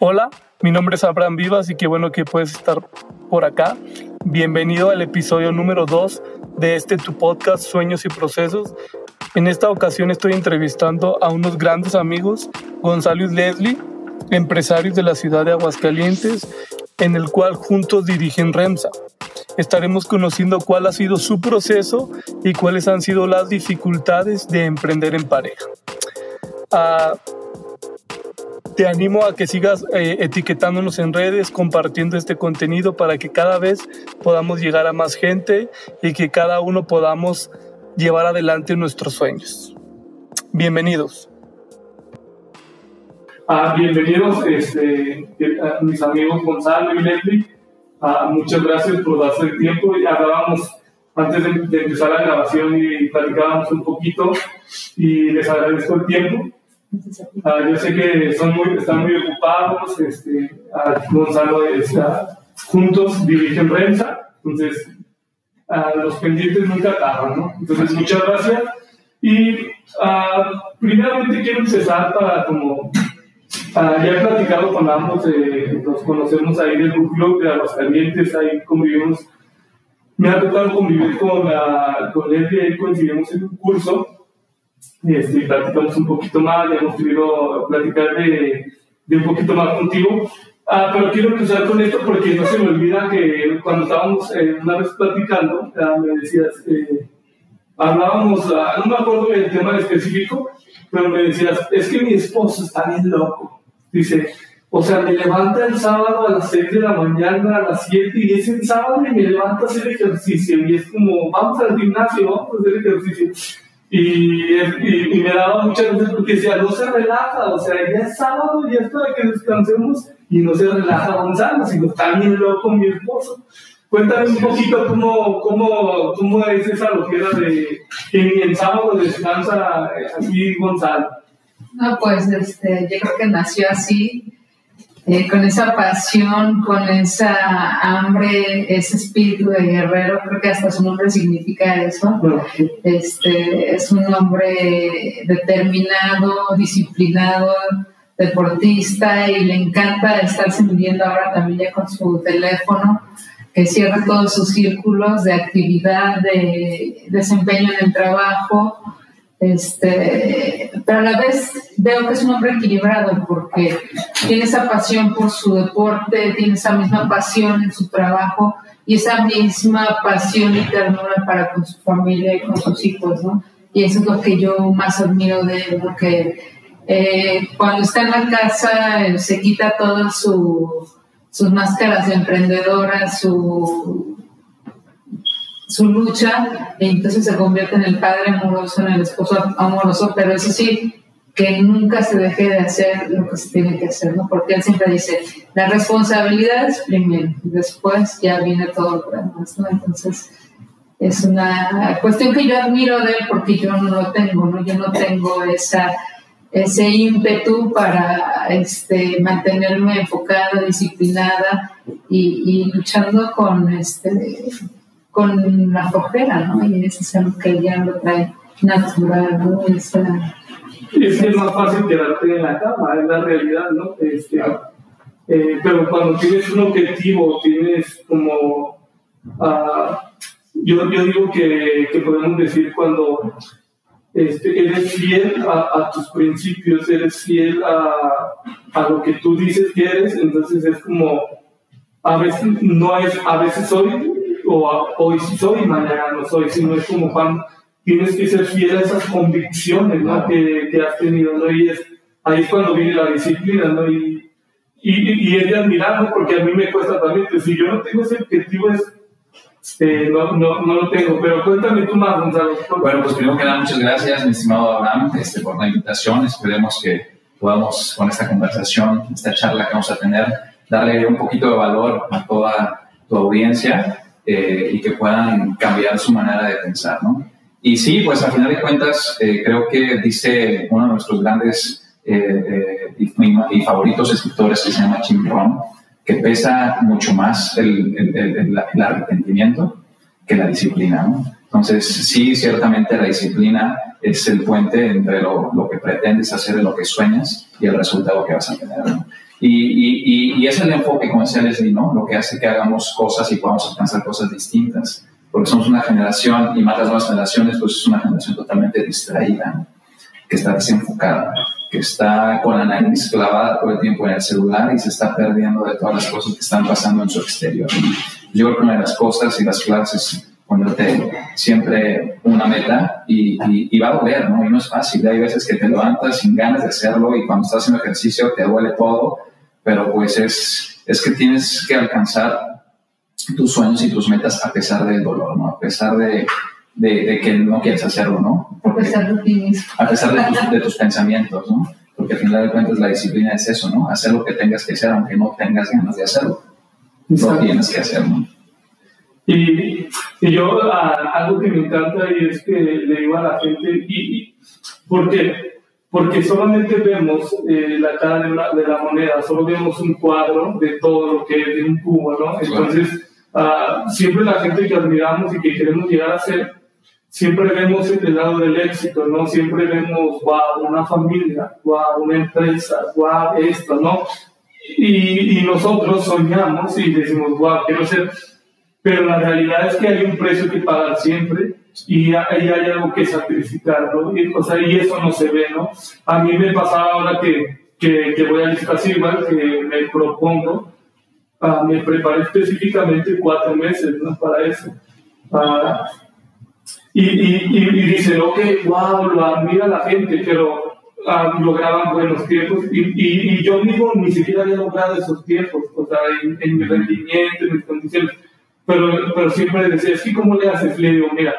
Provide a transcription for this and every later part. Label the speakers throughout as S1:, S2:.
S1: Hola, mi nombre es Abraham Vivas y qué bueno que puedes estar por acá. Bienvenido al episodio número 2 de este tu podcast Sueños y Procesos. En esta ocasión estoy entrevistando a unos grandes amigos, Gonzalo y Leslie, empresarios de la ciudad de Aguascalientes, en el cual juntos dirigen REMSA. Estaremos conociendo cuál ha sido su proceso y cuáles han sido las dificultades de emprender en pareja. Ah, te animo a que sigas eh, etiquetándonos en redes, compartiendo este contenido para que cada vez podamos llegar a más gente y que cada uno podamos llevar adelante nuestros sueños. Bienvenidos. Ah, bienvenidos este, a mis amigos Gonzalo y Leslie. Ah, muchas gracias por darse el tiempo. Ya hablábamos antes de, empezar la grabación y platicábamos un poquito y les agradezco el tiempo. Ah, yo sé que son muy, están muy ocupados, este, Gonzalo está, juntos dirigen prensa, entonces los pendientes nunca acaban, ¿no? Entonces muchas gracias. Y primeramente quiero empezar para como ya he platicado con ambos, eh, nos conocemos ahí del club de Aguascalientes, ahí convivimos. Me ha tocado convivir con, la, con él y ahí coincidimos en un curso este, platicamos un poquito más, ya hemos querido platicar de, de un poquito más contigo. Ah, pero quiero empezar con esto porque no se me olvida que cuando estábamos eh, una vez platicando, me decías, eh, hablábamos, ah, no me acuerdo del tema específico, pero me decías, es que mi esposo está bien loco. Dice, o sea, me levanta el sábado a las 6 de la mañana, a las 7, y es el sábado y me levanta a hacer ejercicio. Y es como, vamos al gimnasio, vamos a hacer ejercicio. Y, y, me daba mucha veces porque decía, no se relaja, o sea, ya es sábado, ya es para que descansemos, y no se relaja Gonzalo, sino está bien loco mi esposo. Cuéntame un poquito cómo, cómo, cómo es esa locura de que ni el sábado descansa eh, aquí Gonzalo.
S2: No, pues este, yo creo que nació así, eh, con esa pasión, con esa hambre, ese espíritu de guerrero, creo que hasta su nombre significa eso. Este, es un hombre determinado, disciplinado, deportista y le encanta estarse midiendo ahora también con su teléfono, que cierra todos sus círculos de actividad, de desempeño en el trabajo este, pero a la vez veo que es un hombre equilibrado porque tiene esa pasión por su deporte, tiene esa misma pasión en su trabajo y esa misma pasión y ternura para con su familia y con sus hijos, ¿no? Y eso es lo que yo más admiro de él, porque eh, cuando está en la casa eh, se quita todas su, sus máscaras de emprendedora, su su lucha, y entonces se convierte en el padre amoroso, en el esposo amoroso, pero eso sí, que nunca se deje de hacer lo que se tiene que hacer, ¿no? Porque él siempre dice, la responsabilidad es primero, después ya viene todo lo demás, ¿no? Entonces, es una cuestión que yo admiro de él porque yo no lo tengo, ¿no? Yo no tengo esa, ese ímpetu para este, mantenerme enfocada, disciplinada y, y luchando con este con la flojera, ¿no? Y eso es algo que ya lo trae natural, ¿no?
S1: Es, es que es más fácil quedarte en la cama, es la realidad, ¿no? Este, eh, pero cuando tienes un objetivo, tienes como... Uh, yo, yo digo que, que, podemos decir cuando este, eres fiel a, a, tus principios, eres fiel a, a lo que tú dices que eres, entonces es como, a veces no es, a veces soy o hoy sí soy y mañana no soy, sino es como Juan, tienes que ser fiel a esas convicciones ¿no? que, que, has tenido, ¿no? Y es, ahí es cuando viene la disciplina, ¿no? Y, y, y es de admirar, porque a mí me cuesta también, que si yo no tengo ese objetivo es... Eh, no, no, no, lo tengo, pero cuéntame tú más, Gonzalo.
S3: Bueno, pues primero que nada, muchas gracias, mi estimado Abraham, este, por la invitación. Esperemos que podamos, con esta conversación, esta charla que vamos a tener, darle un poquito de valor a toda tu audiencia eh, y que puedan cambiar su manera de pensar, ¿no? Y sí, pues al final de cuentas, eh, creo que dice uno de nuestros grandes eh, y, favoritos escritores que se llama Jim Rohn, que pesa mucho más el, el, el, arrepentimiento que la disciplina, ¿no? Entonces, sí, ciertamente la disciplina es el puente entre lo, lo, que pretendes hacer, lo que sueñas y el resultado que vas a tener. Y, y, y, es el enfoque, como decía Leslie, ¿no? Lo que hace que hagamos cosas y podamos alcanzar cosas distintas. Porque somos una generación, y más las nuevas generaciones, pues es una generación totalmente distraída, que está desenfocada, que está con la nariz clavada todo el tiempo en el celular y se está perdiendo de todas las cosas que están pasando en su exterior. Yo creo que una de las cosas y las clases ponerte siempre una meta y, y, va a doler, ¿no? Y no es fácil. Hay veces que te levantas sin ganas de hacerlo y cuando estás haciendo ejercicio te duele todo, pero pues es, es que tienes que alcanzar tus sueños y tus metas a pesar del dolor, ¿no? A pesar de, de, que no quieres hacerlo, ¿no?
S2: a pesar de ti mismo.
S3: A pesar de tus, de tus pensamientos, ¿no? Porque al final de cuentas la disciplina es eso, ¿no? Hacer lo que tengas que hacer aunque no tengas ganas de hacerlo. Lo tienes que hacer, ¿no?
S1: Y, y yo algo que me encanta y es que le digo a la gente, y, ¿por qué? Porque solamente vemos eh, la cara de, de, la moneda, solo vemos un cuadro de todo lo que es de un cubo, ¿no? Entonces, uh, siempre la gente que admiramos y que queremos llegar a ser, siempre vemos el lado del éxito, ¿no? Siempre vemos, wow, una familia, wow, una empresa, wow, esto, ¿no? Y, y nosotros soñamos y decimos, wow, quiero ser pero la realidad es que hay un precio que pagar siempre y hay, hay algo que sacrificar, ¿no? Y, o sea, y eso no se ve, ¿no? A mí me pasaba ahora que, que, que voy a lista igual que me propongo, uh, me preparé específicamente cuatro meses, ¿no? Para eso. Uh, y, y, y, dicen, ok, wow, lo admira la gente, pero uh, lograban buenos tiempos y, y, yo mismo ni siquiera había logrado esos tiempos, o sea, en, en mi rendimiento, en mis condiciones. Pero, pero siempre decía, es que ¿cómo le haces? Le digo, mira,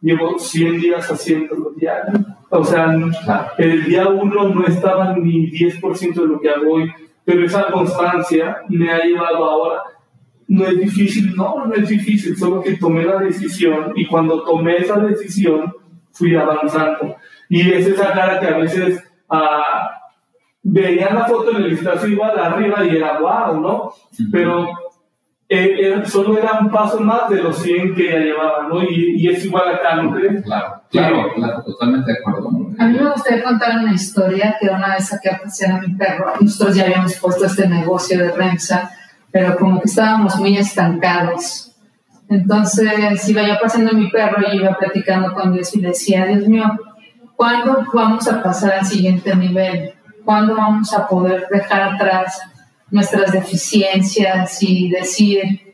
S1: llevo 100 días haciéndolo diario. O sea, el día uno no estaba ni 10% de lo que hago hoy, pero esa constancia me ha llevado ahora. No es difícil, no, no es difícil, solo que tomé la decisión y cuando tomé esa decisión fui avanzando. Y es esa cara que a veces ah, veía la foto en el vistazo igual arriba y era wow, ¿no? Pero eh, solo era un paso más de los 100 que ya llevaba, ¿no? Y, y es igual acá, ¿no crees?
S3: Claro, claro, claro, totalmente de acuerdo.
S2: A mí me gustaría contar una historia que una vez saqué a pasear a mi perro. Nosotros ya habíamos puesto este negocio de Remsa, pero como que estábamos muy estancados. Entonces iba yo paseando a mi perro y iba platicando con Dios y decía, Dios mío, ¿cuándo vamos a pasar al siguiente nivel? ¿Cuándo vamos a poder dejar atrás nuestras deficiencias y decir,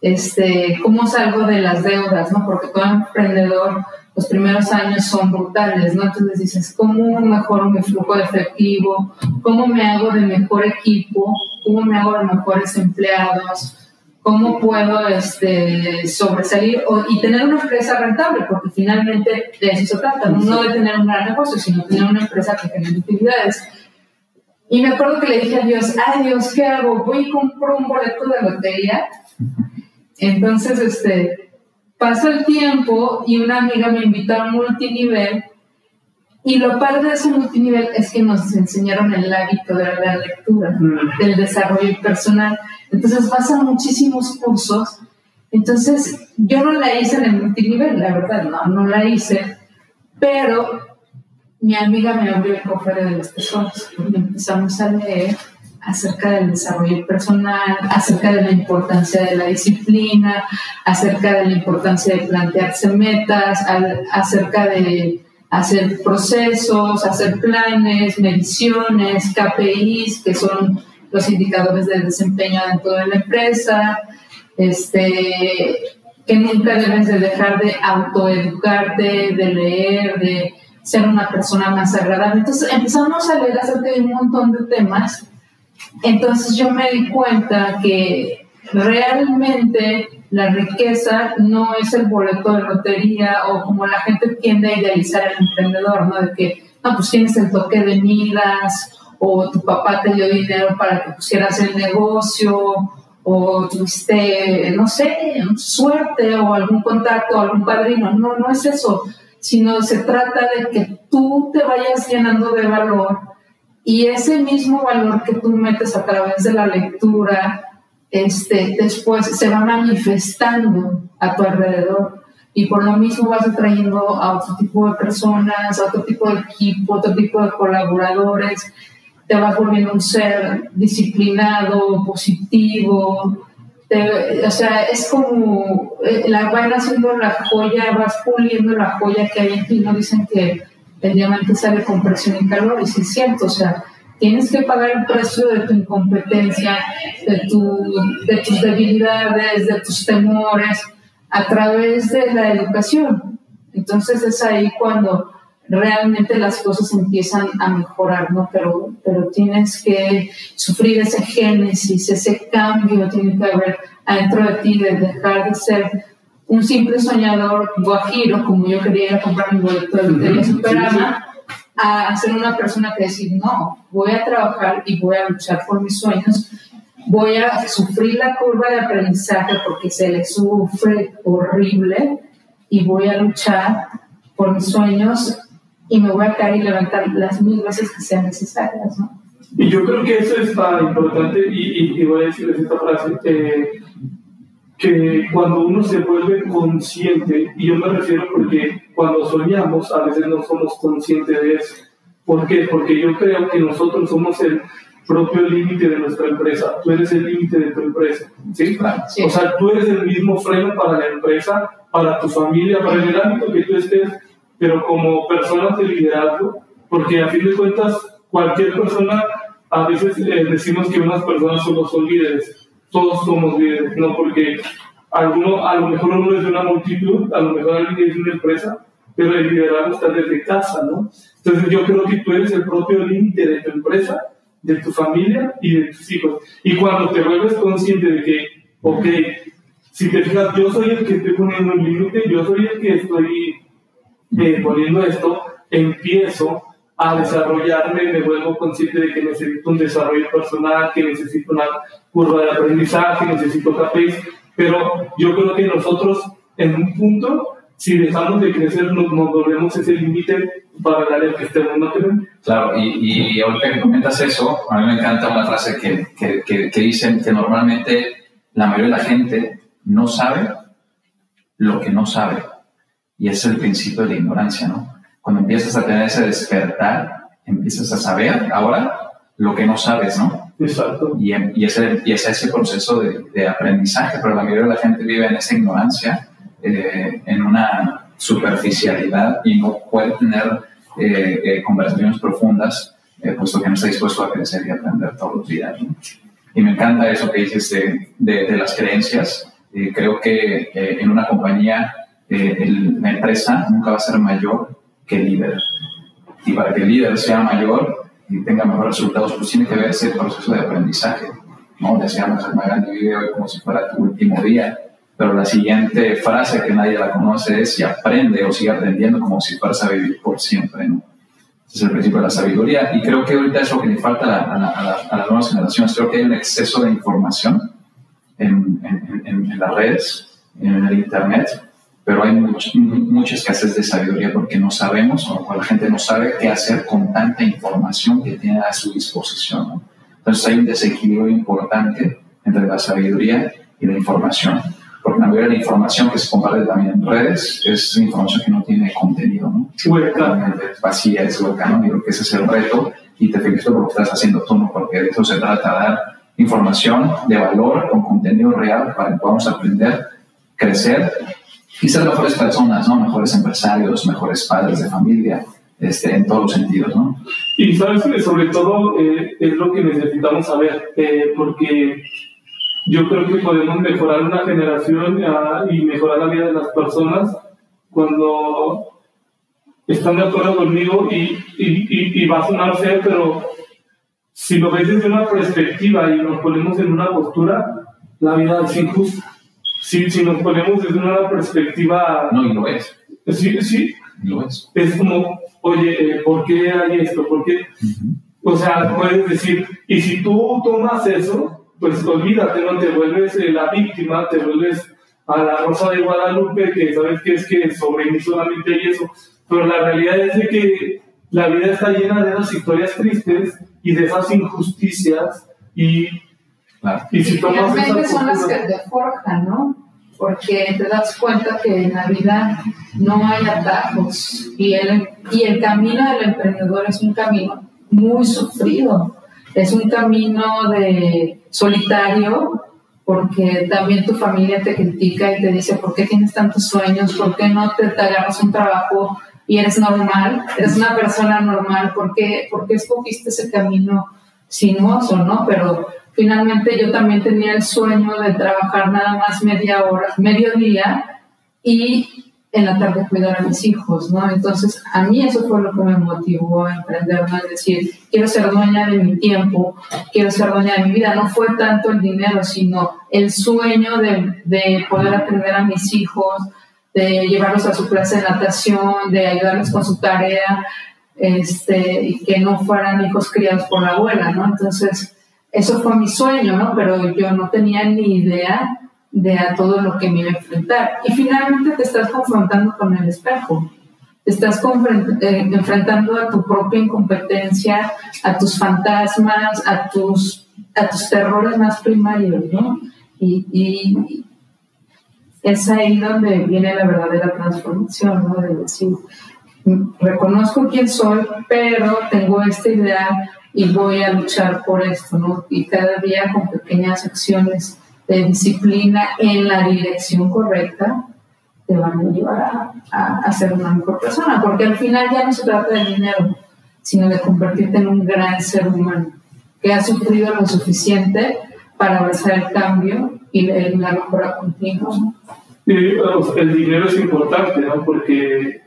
S2: este, cómo salgo de las deudas, ¿no? Porque todo emprendedor, los primeros años son brutales, ¿no? Entonces dices, ¿cómo mejoro mi flujo de efectivo? ¿Cómo me hago de mejor equipo? ¿Cómo me hago de mejores empleados? ¿Cómo puedo este, sobresalir y tener una empresa rentable? Porque finalmente de eso se trata, no de tener un gran negocio, sino tener una empresa que genere utilidades. Y me acuerdo que le dije a Dios, ay Dios, ¿qué hago? Voy y compro un boleto de lotería. Entonces, este, pasó el tiempo y una amiga me invitó a un multinivel. Y lo padre de ese multinivel es que nos enseñaron el hábito de la lectura, mm. del desarrollo personal. Entonces pasan muchísimos cursos. Entonces, yo no la hice en el multinivel, la verdad, no, no la hice. Pero mi amiga me abrió el cofre de los tesoros y empezamos a leer acerca del desarrollo personal, acerca de la importancia de la disciplina, acerca de la importancia de plantearse metas, acerca de hacer procesos, hacer planes, mediciones, KPIs, que son los indicadores de desempeño dentro de la empresa, este, que nunca debes de dejar de autoeducarte, de leer, de ser una persona más agradable. Entonces empezamos a leer acerca de un montón de temas. Entonces yo me di cuenta que realmente la riqueza no es el boleto de lotería o como la gente tiende a idealizar al emprendedor, ¿no? De que, no, pues tienes el toque de miras o tu papá te dio dinero para que pusieras el negocio o tuviste, no sé, suerte o algún contacto algún padrino. No, no es eso sino se trata de que tú te vayas llenando de valor y ese mismo valor que tú metes a través de la lectura, este, después se va manifestando a tu alrededor y por lo mismo vas atrayendo a otro tipo de personas, a otro tipo de equipo, a otro tipo de colaboradores. te vas volviendo un ser disciplinado, positivo. O sea, es como eh, la van haciendo la joya, vas puliendo la joya que hay en ti. No dicen que el diamante sale con presión y calor, y sí es cierto, o sea, tienes que pagar el precio de tu incompetencia, de, tu, de tus debilidades, de tus temores, a través de la educación. Entonces es ahí cuando realmente las cosas empiezan a mejorar, ¿no? Pero, pero tienes que sufrir ese génesis, ese cambio tiene que haber adentro de ti, de dejar de ser un simple soñador guajiro, como yo quería ir a comprar mi boleto de la Superama, a ser una persona que decir, no, voy a trabajar y voy a luchar por mis sueños, voy a sufrir la curva de aprendizaje porque se le sufre horrible y voy a luchar por mis sueños y me voy a caer y levantar las mil veces que sean necesarias, ¿no?
S1: Y yo creo que eso es tan importante, y, y, voy a decirles esta frase, eh, que cuando uno se vuelve consciente, y yo me refiero porque cuando soñamos a veces no somos conscientes de eso. ¿Por qué? Porque yo creo que nosotros somos el propio límite de nuestra empresa, tú eres el límite de tu empresa, ¿sí? ¿sí? O sea, tú eres el mismo freno para la empresa, para tu familia, para el ámbito que tú estés pero como personas de liderazgo, porque a fin de cuentas cualquier persona, a veces eh, decimos que unas personas solo son líderes, todos somos líderes, no porque alguno, a lo mejor uno es de una multitud, a lo mejor alguien es de una empresa, pero el liderazgo está desde casa, ¿no? Entonces yo creo que tú eres el propio límite de tu empresa, de tu familia y de tus hijos. Y cuando te vuelves consciente de que, ok, si te fijas, yo soy el que estoy poniendo un límite, yo soy el que estoy eh, poniendo esto, empiezo a desarrollarme, me vuelvo consciente de que necesito un desarrollo personal, que necesito una curva de aprendizaje, necesito cafés, pero yo creo que nosotros en un punto, si dejamos de crecer, nos, volvemos ese límite para el área que estemos, ¿no
S3: Claro, y, y ahorita que comentas eso, a mí me encanta una frase que, que, que, que dicen que normalmente la mayoría de la gente no sabe lo que no sabe. Y es el principio de la ignorancia, ¿no? Cuando empiezas a tener ese despertar, empiezas a saber ahora lo que no sabes, ¿no?
S1: Exacto.
S3: Y, em, y, ese, y ese proceso de, de, aprendizaje, pero la mayoría de la gente vive en esa ignorancia, eh, en una superficialidad y no puede tener eh, eh, conversaciones profundas, puesto que no está dispuesto a crecer y aprender todos los días. ¿no? Y me encanta eso que dices de, de, de las creencias. creo que en una compañía la empresa nunca va a ser mayor que el líder. Y para que el líder sea mayor y tenga mejores resultados, pues tiene que ver ese proceso de aprendizaje. ¿no? Decíamos, el Magandhi vive hoy como si fuera tu último día, pero la siguiente frase que nadie la conoce es si aprende o sigue aprendiendo como si fueras a vivir por siempre. ¿no? Ese es el principio de la sabiduría. Y creo que ahorita es lo que le falta a, a, a, las nuevas generaciones. Creo que hay un exceso de información en, en, en, en las redes, en el Internet, pero hay mucha escasez de sabiduría porque no sabemos o la gente no sabe qué hacer con tanta información que tiene a su disposición. Entonces hay un desequilibrio importante entre la sabiduría y la información, porque la mayoría de la información que se comparte también en redes es información que no tiene contenido, ¿no?
S1: Hueca.
S3: Vacía, es hueca, ¿no? Yo creo que ese es el reto y te felicito por lo que estás haciendo tú, ¿no? Porque de eso se trata, dar información de valor con contenido real para que podamos aprender, crecer y ser mejores personas, ¿no? Mejores empresarios, mejores padres de familia, este, en todos los sentidos, ¿no?
S1: Y sabes que sobre todo eh, es lo que necesitamos saber, eh, porque yo creo que podemos mejorar una generación uh, y mejorar la vida de las personas cuando están de acuerdo conmigo y, y, y, va a sonar feo, pero si lo ves desde una perspectiva y nos ponemos en una postura, la vida es injusta si, si nos ponemos desde una perspectiva...
S3: No, y lo es.
S1: Sí, sí.
S3: Lo es.
S1: Es como, oye, eh, ¿por qué hay esto? ¿Por qué? O sea, puedes decir, y si tú tomas eso, pues olvídate, no te vuelves eh, la víctima, te vuelves a la Rosa de Guadalupe, que sabes que es que sobre mí solamente hay eso. Pero la realidad es de que la vida está llena de esas historias tristes y de esas injusticias y
S2: y si tomas son las que te forjan, ¿no? Porque te das cuenta que en la vida no hay atajos y el, y el camino del emprendedor es un camino muy sufrido. es un camino de solitario porque también tu familia te critica y te dice, ¿por qué tienes tantos sueños? ¿Por qué no te, agarras un trabajo y eres normal? Eres una persona normal, ¿por qué, ¿por qué escogiste ese camino sinuoso, no? Pero finalmente yo también tenía el sueño de trabajar nada más media hora, medio día y en la tarde cuidar a mis hijos, ¿no? Entonces, a mí eso fue lo que me motivó a emprenderme, a decir, quiero ser dueña de mi tiempo, quiero ser dueña de mi vida. No fue tanto el dinero, sino el sueño de, de poder atender a mis hijos, de llevarlos a su clase de natación, de ayudarles con su tarea, este, y que no fueran hijos criados por la abuela, ¿no? Entonces, eso fue mi sueño, ¿no? Pero yo no tenía ni idea de a todo lo que me iba a enfrentar. Y finalmente te estás confrontando con el espejo. Te estás eh, enfrentando a tu propia incompetencia, a tus fantasmas, a tus, a tus terrores más primarios, ¿no? Y, y es ahí donde viene la verdadera transformación, ¿no? De decir, reconozco quién soy, pero tengo esta idea y voy a luchar por esto, ¿no? Y cada día con pequeñas acciones de disciplina en la dirección correcta te van a llevar a, ser una mejor persona, porque al final ya no se trata de dinero, sino de convertirte en un gran ser humano que ha sufrido lo suficiente para abrazar el cambio y la mejora continua.
S1: el dinero es importante, ¿no? Porque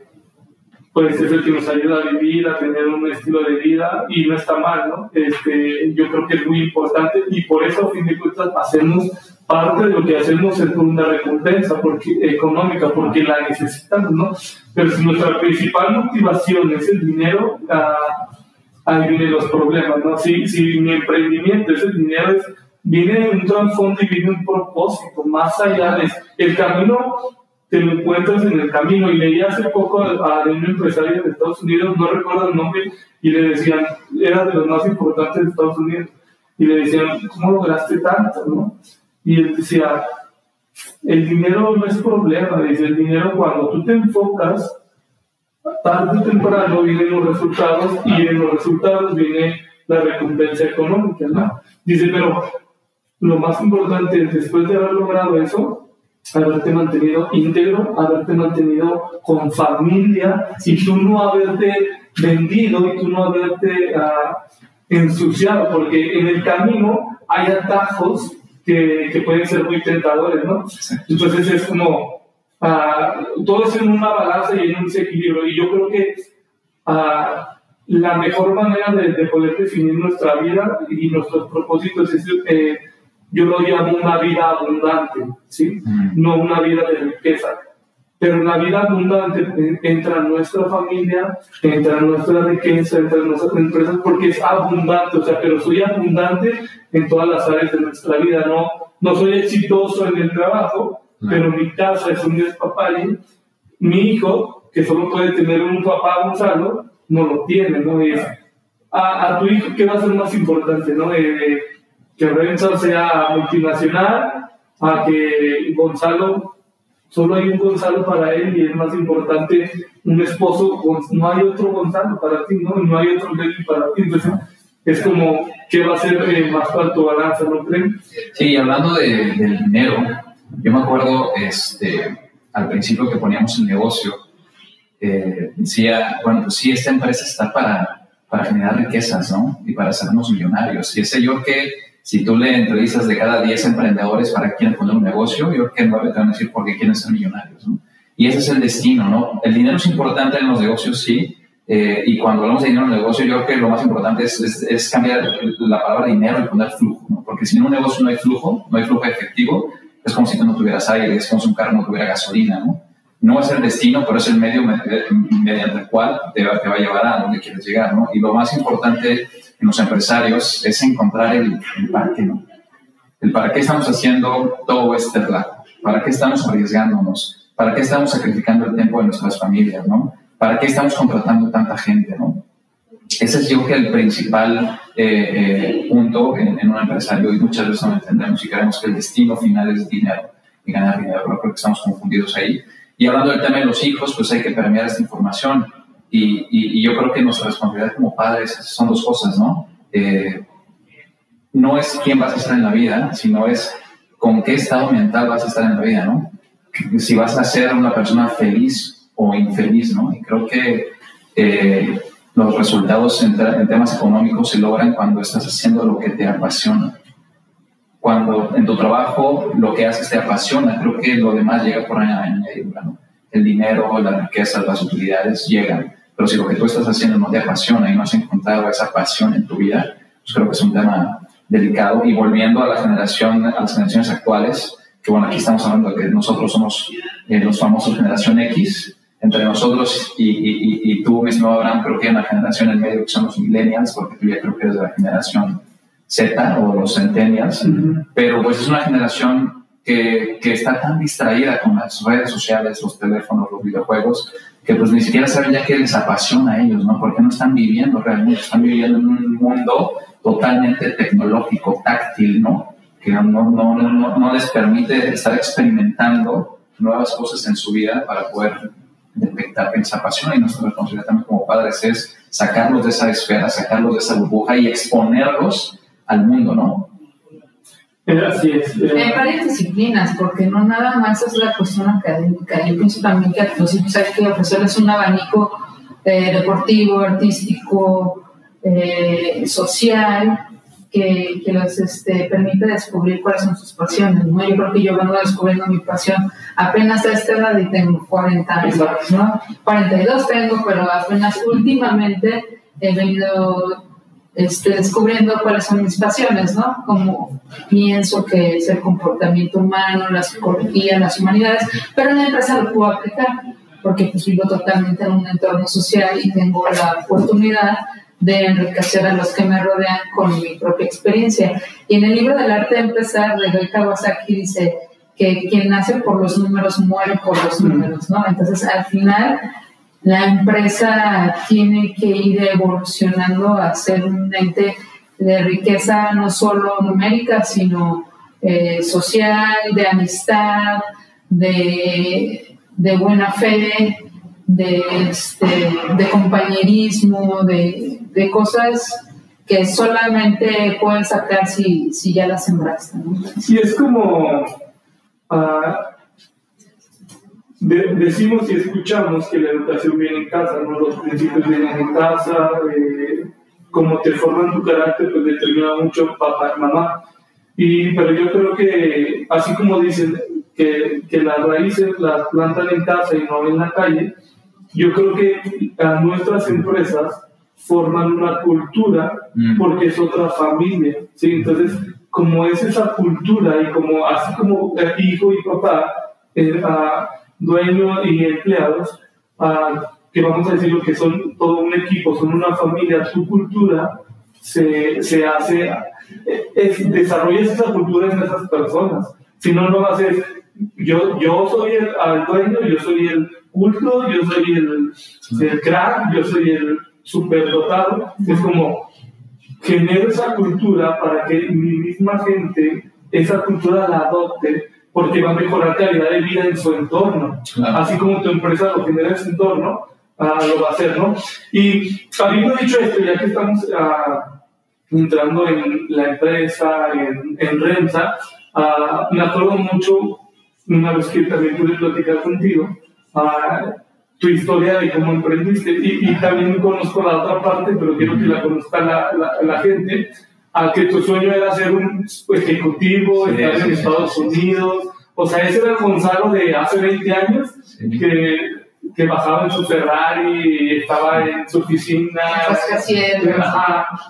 S1: pues es el que nos ayuda a vivir, a tener un estilo de vida y no está mal, ¿no? Este, yo creo que es muy importante y por eso, a fin de cuentas, hacemos parte de lo que hacemos es una recompensa porque, económica porque la necesitamos, ¿no? Pero si nuestra principal motivación es el dinero, ah, ahí vienen los problemas, ¿no? Si, si mi emprendimiento es el dinero, es, viene un trasfondo y viene un propósito, más allá de el camino te lo encuentras en el camino. Y leí hace poco a, un empresario de Estados Unidos, no recuerdo el nombre, y le decían, era de los más importantes de Estados Unidos, y le decían, ¿cómo lograste tanto? ¿no? Y él decía, el dinero no es problema, dice, el dinero cuando tú te enfocas, tarde o temprano vienen los resultados y en los resultados viene la recompensa económica, ¿no? Dice, pero lo más importante es después de haber logrado eso, haberte mantenido íntegro, haberte mantenido con familia y tú no haberte vendido y tú no haberte uh, ensuciado, porque en el camino hay atajos que, que, pueden ser muy tentadores, ¿no? Entonces es como, uh, todo es en una balanza y en un equilibrio, y yo creo que uh, la mejor manera de, de, poder definir nuestra vida y nuestros propósitos es... Eh, yo lo llamo una vida abundante, ¿sí? Mm. No una vida de riqueza. Pero en la vida abundante entra nuestra familia, entra nuestra riqueza, entra nuestras empresas, porque es abundante, o sea, pero soy abundante en todas las áreas de nuestra vida, no, no soy exitoso en el trabajo, pero mi casa es un despapalle, mi hijo, que solo puede tener un papá Gonzalo, no lo tiene, ¿no? Es, a, tu hijo, ¿qué va a ser más importante, no? Eh, que Renzo sea multinacional, a que Gonzalo, solo hay un Gonzalo para él y es más importante un esposo, no hay otro Gonzalo para ti, ¿no? No hay otro Levi para ti. Entonces, es como, ¿qué va a ser eh, más para tu balanza, no creen?
S3: Sí, hablando de, del dinero, yo me acuerdo este, al principio que poníamos el negocio, eh, decía, bueno, pues sí, esta empresa está para, para generar riquezas, ¿no? Y para hacernos millonarios. Y ese yo que si tú le entrevistas de cada 10 emprendedores para que quieran poner un negocio, yo creo que 9 te van a decir por qué quieren ser millonarios. ¿no? Y ese es el destino, ¿no? El dinero es importante en los negocios, sí. Eh, y cuando hablamos de dinero en el negocio, yo creo que lo más importante es, cambiar la palabra dinero y poner flujo, ¿no? Porque si en un negocio no hay flujo, no hay flujo efectivo, es como si tú no tuvieras aire, es como si un carro no tuviera gasolina, ¿no? No es el destino, pero es el medio mediante el cual te va, te va a llevar a donde quieres llegar, ¿no? Y lo más importante los empresarios es encontrar el, el para qué, ¿no? El para qué estamos haciendo todo este relajo, para qué estamos arriesgándonos, para qué estamos sacrificando el tiempo de nuestras familias, ¿no? ¿Para qué estamos contratando tanta gente, ¿no? Ese es yo creo que el principal eh, eh, punto en, en, un empresario y muchas veces no entendemos y creemos que el destino final es dinero y ganar dinero, pero creo que estamos confundidos ahí. Y hablando del tema de los hijos, pues hay que permear esta información y, yo creo que nuestra responsabilidad como padres son dos cosas, ¿no? Eh, no es quién vas a ser en la vida, sino es con qué estado mental vas a estar en la vida, ¿no? Si vas a ser una persona feliz o infeliz, ¿no? Y creo que eh, los resultados en, temas económicos se logran cuando estás haciendo lo que te apasiona. Cuando en tu trabajo lo que haces te apasiona, creo que lo demás llega por añadidura, ¿no? El dinero, la riqueza, las utilidades llegan. Pero si lo que tú estás haciendo no te apasiona y no has encontrado esa pasión en tu vida, pues creo que es un tema delicado. Y volviendo a la generación, a las generaciones actuales, que bueno, aquí estamos hablando de que nosotros somos eh, los famosos generación X, entre nosotros y, y, y, tú, mismo Abraham, creo que hay una generación en medio que son los millennials, porque tú ya creo que eres de la generación Z o los centennials, pero pues es una generación que, que, está tan distraída con las redes sociales, los teléfonos, los videojuegos, que pues ni siquiera saben ya qué les apasiona a ellos, ¿no? Porque no están viviendo realmente, están viviendo en un mundo totalmente tecnológico, táctil, ¿no? Que no, no, no, no les permite estar experimentando nuevas cosas en su vida para poder detectar que les apasiona y nuestra responsabilidad también como padres es sacarlos de esa esfera, sacarlos de esa burbuja y exponerlos al mundo, ¿no?
S1: Así es.
S2: Hay varias disciplinas, porque no nada más es la cuestión académica. Yo pienso también que los hijos hay que ofrecerles un abanico eh, deportivo, artístico, eh, social, que, que los este, permite descubrir cuáles son sus pasiones. ¿no? Yo creo que yo vengo descubriendo mi pasión apenas a esta edad y tengo 40 años, ¿no? 42 tengo, pero apenas últimamente he venido este, descubriendo cuáles son mis pasiones, ¿no? Como pienso que es el comportamiento humano, la psicología, las humanidades, pero en la empresa lo puedo aplicar porque pues vivo totalmente en un entorno social y tengo la oportunidad de enriquecer a los que me rodean con mi propia experiencia. Y en el libro del arte de empezar, de Doi Kawasaki dice que quien nace por los números muere por los números, ¿no? Entonces, al final, la empresa tiene que ir evolucionando a ser un ente de riqueza no solo numérica, sino eh, social, de amistad, de, buena fe, de, este, de compañerismo, de, cosas que solamente puedes sacar si, si ya las sembraste. ¿no?
S1: Es como... Decimos y escuchamos que la educación viene en casa, ¿no? los principios vienen en casa, eh, como te forman tu carácter, pues determina mucho papá y mamá. Y, pero yo creo que, así como dicen que, que las raíces las plantan en casa y no en la calle, yo creo que a nuestras empresas forman una cultura mm. porque es otra familia, ¿sí? Entonces, como es esa cultura y como así como hijo y papá, eh, dueño y empleados, que vamos a decir lo que son todo un equipo, son una familia, su cultura se, se hace, es, desarrollas esa cultura en esas personas. Si no, no va a yo, yo soy el, dueño, yo soy el culto, yo soy el, el crack, yo soy el superdotado. Es como, genero esa cultura para que mi misma gente, esa cultura la adopte porque va a mejorar calidad de vida en su entorno. Así como tu empresa lo genera en su entorno, ah, lo va a hacer, ¿no? Y habiendo dicho esto, ya que estamos ah, entrando en la empresa, en, en Renza, ah, me acuerdo mucho, una vez que también pude platicar contigo, tu historia de cómo emprendiste. Y, y, también conozco la otra parte, pero quiero que la conozca la, la, la gente a que tu sueño era ser un ejecutivo, estar en Estados Unidos. O sea, ese era el Gonzalo de hace 20 años que, que bajaba en su Ferrari, estaba en su oficina.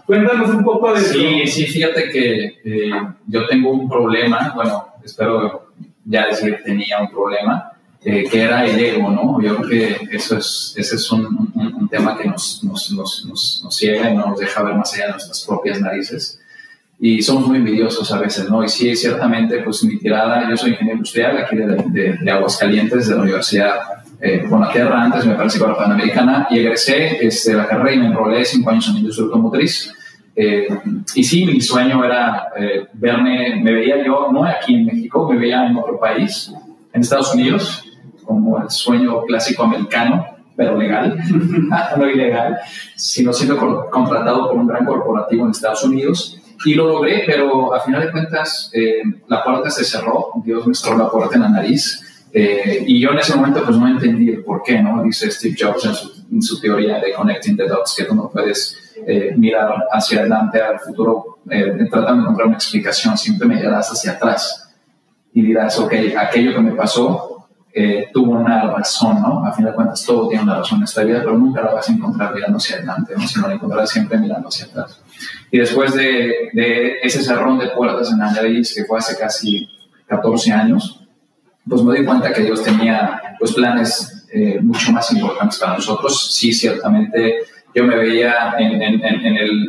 S1: Cuéntanos un poco de eso.
S3: Sí, sí, fíjate que eh, yo tengo un problema, bueno, espero ya decir que tenía un problema, eh, que era el ego, ¿no? Yo creo que eso es, ese es un, un, tema que nos, nos, nos, nos, ciega y no nos deja ver más allá de nuestras propias narices. Y somos muy envidiosos a veces, ¿no? Y sí, ciertamente, pues mi tirada, yo soy ingeniero industrial aquí de, de, de Aguascalientes, de la Universidad eh, Bonaterra, antes me parece que ahora Panamericana, y egresé este, la carrera y me enrolé cinco años en industria automotriz. Eh, y sí, mi sueño era eh, verme, me veía yo, no aquí en México, me veía en otro país, en Estados Unidos, como el sueño clásico americano, pero legal, no ilegal, sino siendo contratado por un gran corporativo en Estados Unidos Y lo logré, pero a final de cuentas eh, la puerta se cerró, Dios me cerró la puerta en la nariz. Eh, y yo en ese momento pues no entendí el por qué, ¿no? Dice Steve Jobs en su, en su teoría de Connecting the Dots, que tú no puedes eh, mirar hacia adelante, al futuro, tratando de encontrar una explicación, siempre me mirarás hacia atrás y dirás, ok, aquello que me pasó eh, tuvo una razón, ¿no? A fin de cuentas, todo tiene una razón en esta vida, pero nunca la vas a encontrar mirando hacia adelante, ¿no? sino la encontrarás siempre mirando hacia atrás. Y después de, de ese cerrón de puertas en nariz, que fue hace casi 14 años, pues me di cuenta que Dios tenía pues, planes eh, mucho más importantes para nosotros. Sí, ciertamente yo me veía en, en, en, el,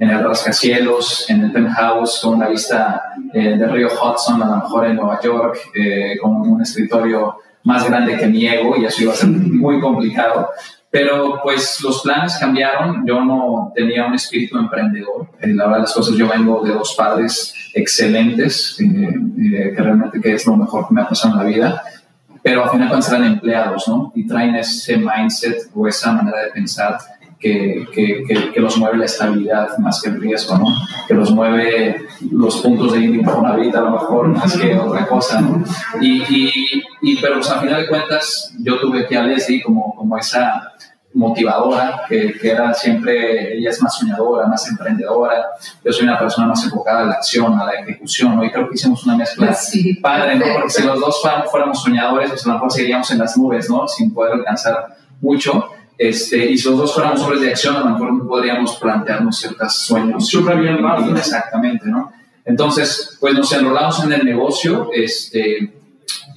S3: en el rascacielos, en el penthouse, con una vista eh, del río Hudson, a lo mejor en Nueva York, eh, con un escritorio más grande que mi ego, y eso iba a ser muy complicado. Pero pues los planes cambiaron, yo no tenía un espíritu emprendedor, eh, la verdad las cosas, yo vengo de dos padres excelentes, que realmente que es lo mejor que me ha pasado en la vida, pero al final cuentas eran empleados, ¿no? Y traen ese mindset o esa manera de pensar que, que, que, los mueve la estabilidad más que el riesgo, ¿no? Que los mueve los puntos de vida a lo mejor más que otra cosa, ¿no? Y, y, y pero pues, a final de cuentas yo tuve que a Leslie como, como esa motivadora, que, que, era siempre, ella es más soñadora, más emprendedora, yo soy una persona más enfocada a la acción, a la ejecución, ¿no? y creo que hicimos una mezcla sí, padre, ¿no? porque si los dos fuéramos soñadores, pues a lo mejor seguiríamos en las nubes, ¿no? sin poder alcanzar mucho, este, y si los dos fuéramos hombres de acción, a lo mejor podríamos plantearnos ciertos sueños.
S1: bien más.
S3: Exactamente, ¿no? Entonces, pues nos enrolamos en el negocio. Este,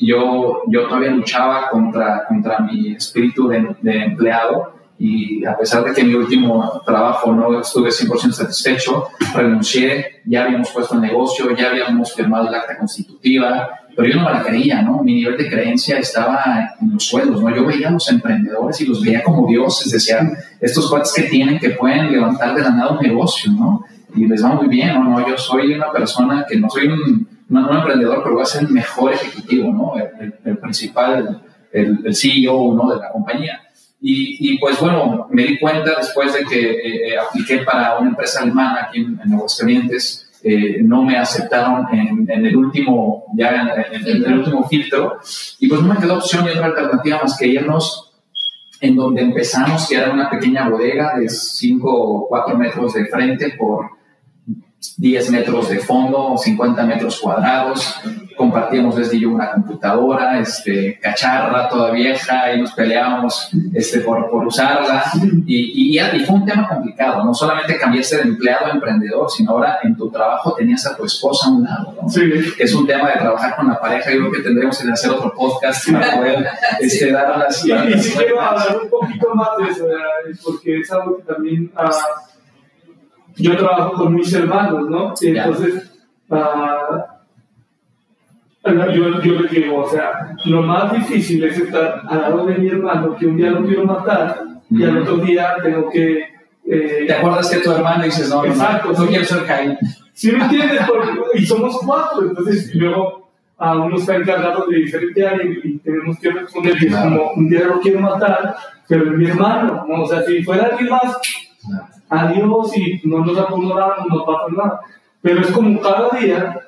S3: yo, yo todavía luchaba contra, contra mi espíritu de, de empleado y a pesar de que en mi último trabajo no estuve 100% satisfecho, renuncié, ya habíamos puesto el negocio, ya habíamos firmado el acta constitutiva, pero yo no me la creía, ¿no? Mi nivel de creencia estaba en los suelos, ¿no? Yo veía a los emprendedores y los veía como dioses, decían, estos cuates que tienen, que pueden levantar de la nada un negocio, ¿no? Y les va muy bien, ¿no? no yo soy una persona que no soy un, no, emprendedor, pero voy a ser el mejor ejecutivo, ¿no? El, principal, el, CEO, ¿no? De la compañía. Y, y, pues bueno, me di cuenta después de que eh, eh, apliqué para una empresa alemana aquí en, en Aguascalientes, eh, no me aceptaron en, en, el último, ya en, el último filtro, y pues no me quedó opción y otra alternativa más que irnos en donde empezamos, que era una pequeña bodega de 5 o 4 metros de frente por 10 metros de fondo, 50 metros cuadrados, compartíamos desde yo una computadora, este, cacharra toda vieja y nos peleábamos este, por, por usarla. Y, y, fue un tema complicado, no solamente cambiarse de empleado a emprendedor, sino ahora en tu trabajo tenías a tu esposa a un lado, ¿no? es un tema de trabajar con la pareja. Yo creo que tendremos que hacer otro podcast para poder este, dar las...
S1: Y, y si quiero hablar un poquito más de eso, porque es algo que también... Uh, yo trabajo con mis hermanos, ¿no? entonces... Uh, yo, yo le digo, o sea, lo más difícil es estar al lado de mi hermano que un día lo quiero matar y al otro día tengo que...
S3: Eh, ¿Te acuerdas que tu hermano dices, no, exacto, no, quiero ser Caín?
S1: ¿Sí me entiendes? y somos cuatro, entonces luego a uno está encargado de diferente área y, tenemos que responder que como un día lo quiero matar, pero es mi hermano, ¿no? o sea, si fuera alguien más, adiós y no nos acomodamos, no pasa nada. Pero es como cada día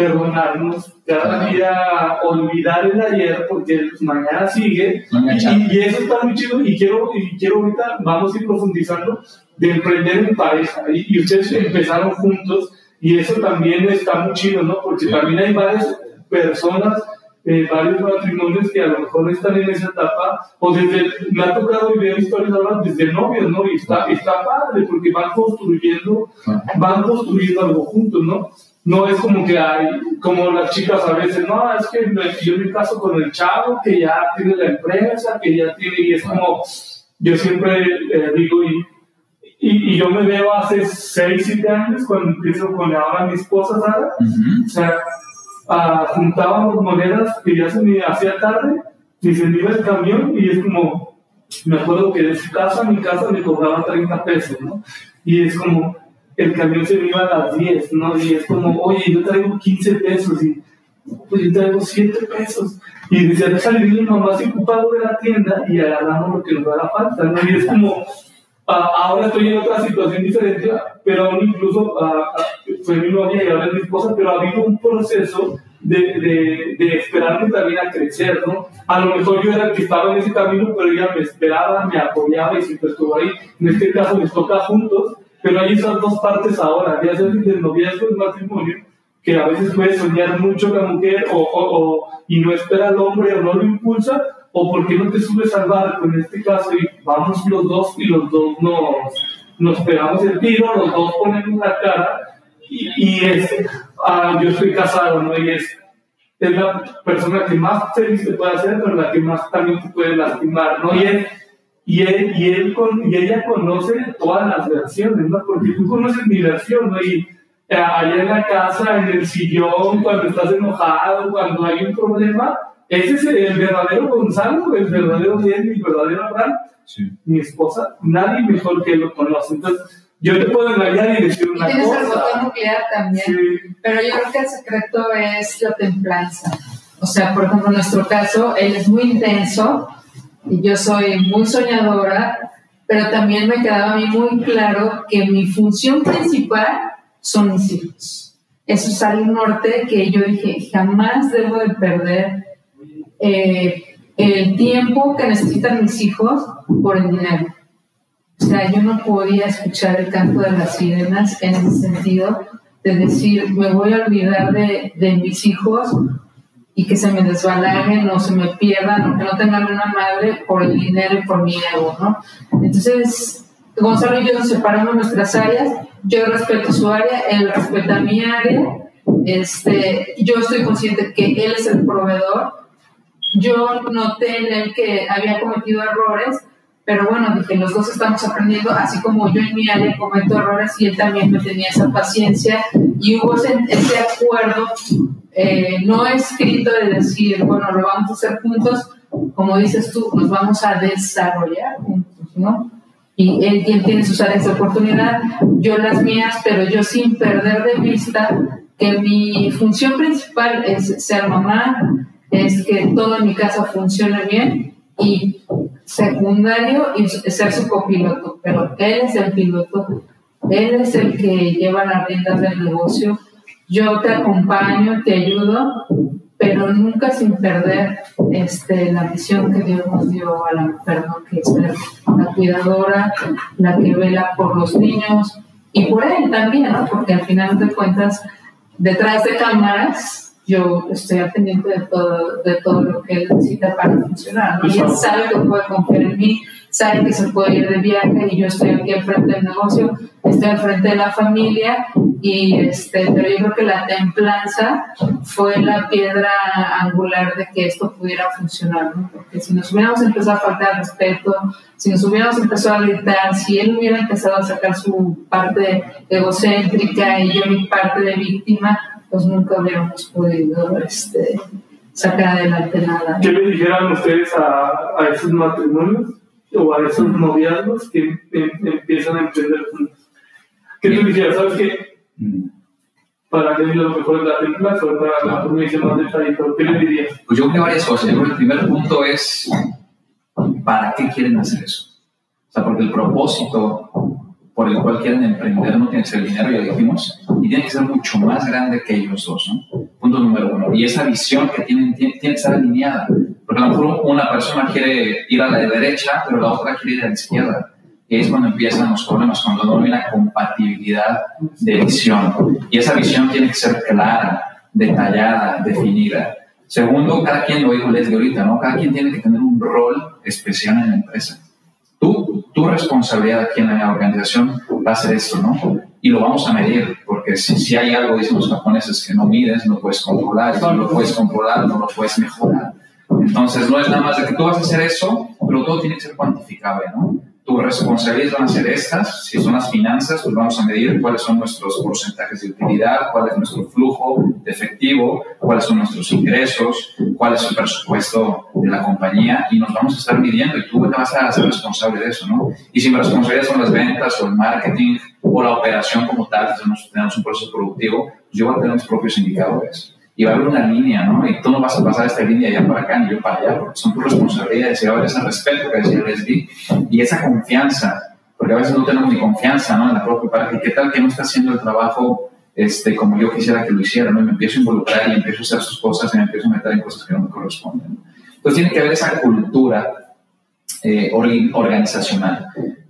S1: perdonarnos, cada día olvidar el ayer porque mañana sigue y, eso está muy chido y quiero, y quiero ahorita, vamos a ir profundizando de emprender en pareja y, ustedes empezaron juntos y eso también está muy chido, ¿no? Porque también hay varias personas eh, varios matrimonios que a lo mejor están en esa etapa, o desde, me ha tocado vivir historias ahora desde novios, ¿no? Y está, está padre, porque van construyendo, van construyendo algo juntos, ¿no? No es como que hay, como las chicas a veces, no, es que yo me caso con el chavo que ya tiene la empresa, que ya tiene, y es como, yo siempre eh, digo, y, y, yo me veo hace 6, 7 años cuando empiezo con ahora mi esposa Sara, o sea, uh, juntábamos monedas que ya se me hacía tarde, y se me iba el camión, y es como, me acuerdo que de su casa a mi casa me cobraba 30 pesos, ¿no? Y es como, el camión se iba a las 10, ¿no? Y es como, oye, yo traigo 15 pesos y pues yo traigo 7 pesos. Y deja salir mamá se ocupado de la tienda y agarramos lo que nos da la falta, ¿no? Y es como, ahora estoy en otra situación diferente, pero aún incluso fue mi novia y ahora es mi esposa, pero ha habido un proceso de, de, de, esperarme también a crecer, ¿no? A lo mejor yo era el que estaba en ese camino, pero ella me esperaba, me apoyaba y siempre estuvo ahí. En este caso nos toca juntos, pero hay esas dos partes ahora, ya sea del noviazgo el matrimonio, que a veces puede soñar mucho la mujer o, o, y no espera al hombre o no lo impulsa, o porque no te subes al barco en este caso y vamos los dos y los dos nos, nos pegamos el tiro, los dos ponemos la cara y, y es, ah, yo estoy casado, ¿no? Y es, es la persona que más feliz te puede hacer, pero la que más también te puede lastimar, ¿no? Y él, y él, y él con, y ella conoce todas las versiones, ¿no? Porque tú conoces mi versión, ¿no? Y eh, allá en la casa, en el sillón, cuando estás enojado, cuando hay un problema, ese es el verdadero Gonzalo, el verdadero bien, el verdadero Abraham. Mi esposa, nadie mejor que él lo conoce. Entonces, yo te puedo engañar y decir una
S2: y tienes
S1: cosa.
S2: el botón nuclear también. Pero yo creo que el secreto es la templanza. O sea, por ejemplo, en nuestro caso, él es muy intenso yo soy muy soñadora, pero también me quedaba a mí muy claro que mi función principal son mis hijos. Eso es algo norte que yo dije, jamás debo de perder eh, el tiempo que necesitan mis hijos por el dinero. O sea, yo no podía escuchar el canto de las sirenas en ese sentido, de decir, me voy a olvidar de, de mis hijos y que se me desbalaguen o se me pierdan o que no tengan una madre por el dinero y por mi ego, ¿no? Entonces, Gonzalo y yo nos separamos nuestras áreas, yo respeto su área, él respeta mi área, este, yo estoy consciente que él es el proveedor, yo noté en él que había cometido errores, pero bueno, dije, los dos estamos aprendiendo, así como yo en mi área cometo errores y él también me tenía esa paciencia y hubo ese, ese acuerdo eh, no escrito de decir, bueno, lo vamos a hacer juntos, como dices tú, nos vamos a desarrollar juntos, ¿no? Y él quien tiene sus áreas de oportunidad, yo las mías, pero yo sin perder de vista que mi función principal es ser mamá, es que todo en mi casa funcione bien y secundario y ser su copiloto, pero él es el piloto, él es el que lleva las riendas del negocio. Yo te acompaño, te ayudo, pero nunca sin perder este, la visión que Dios nos dio a la mujer, que es la cuidadora, la que vela por los niños y por él también, ¿no? porque al final de cuentas, detrás de cámaras, yo estoy al pendiente de todo, de todo lo que él necesita para funcionar. Y él sabe que puede confiar en mí, sabe que se puede ir de viaje y yo estoy aquí al frente del negocio, estoy al frente de la familia, y este, pero yo creo que la templanza fue la piedra angular de que esto pudiera funcionar, ¿no? porque si nos hubiéramos empezado a faltar respeto, si nos hubiéramos empezado a gritar, si él hubiera empezado a sacar su parte egocéntrica y yo mi parte de víctima, pues nunca hubiéramos podido este, sacar adelante nada.
S1: ¿Qué le dijeran ustedes a, a esos matrimonios o a esos noviazgos que em, empiezan a emprender juntos? ¿Qué te dijeras? ¿Sabes qué? Para que lo mejor es la templanza o para la formación más detallada, ¿qué le dirías?
S3: Pues yo creo que varias cosas. El primer punto es, ¿para qué quieren hacer eso? O sea, porque el propósito por el cual quieren emprender no tiene que ser el dinero, ya dijimos, y tiene que ser mucho más grande que ellos dos, ¿no? Punto número uno. Y esa visión que tienen tiene, que estar alineada. Porque a lo mejor una persona quiere ir a la derecha, pero la otra quiere ir a la izquierda. Y es cuando empiezan los problemas, cuando no hay una compatibilidad de visión. Y esa visión tiene que ser clara, detallada, definida. Segundo, cada quien, lo dijo Leslie ahorita, ¿no? Cada quien tiene que tener un rol especial en la empresa. Tú, tu responsabilidad aquí en la organización va a ser esto, ¿no? Y lo vamos a medir, porque si, si hay algo, dicen los japoneses, que no mides, no puedes controlar, no lo puedes controlar, no lo puedes mejorar. Entonces, no es nada más de que tú vas a hacer eso, pero todo tiene que ser cuantificable, ¿no? Tus responsabilidades van a ser estas. Si son las finanzas, pues vamos a medir cuáles son nuestros porcentajes de utilidad, cuál es nuestro flujo de efectivo, cuáles son nuestros ingresos, cuál es el presupuesto de la compañía y nos vamos a estar midiendo y tú te vas a ser responsable de eso, ¿no? Y si mi responsabilidad son las ventas o el marketing o la operación como tal, si tenemos un proceso productivo, yo voy a tener mis propios indicadores y va a haber una línea, ¿no? Y tú no vas a pasar esta línea ya para acá ni yo para allá, porque son tus responsabilidades y va a haber ese respeto que decía Leslie y esa confianza, porque a veces no tenemos ni confianza ¿no? en la propia pareja. qué tal que no está haciendo el trabajo este, como yo quisiera que lo hiciera? ¿no? Y me empiezo a involucrar y empiezo a hacer sus cosas y me empiezo a meter en cosas que no me corresponden. Entonces tiene que haber esa cultura eh, organizacional.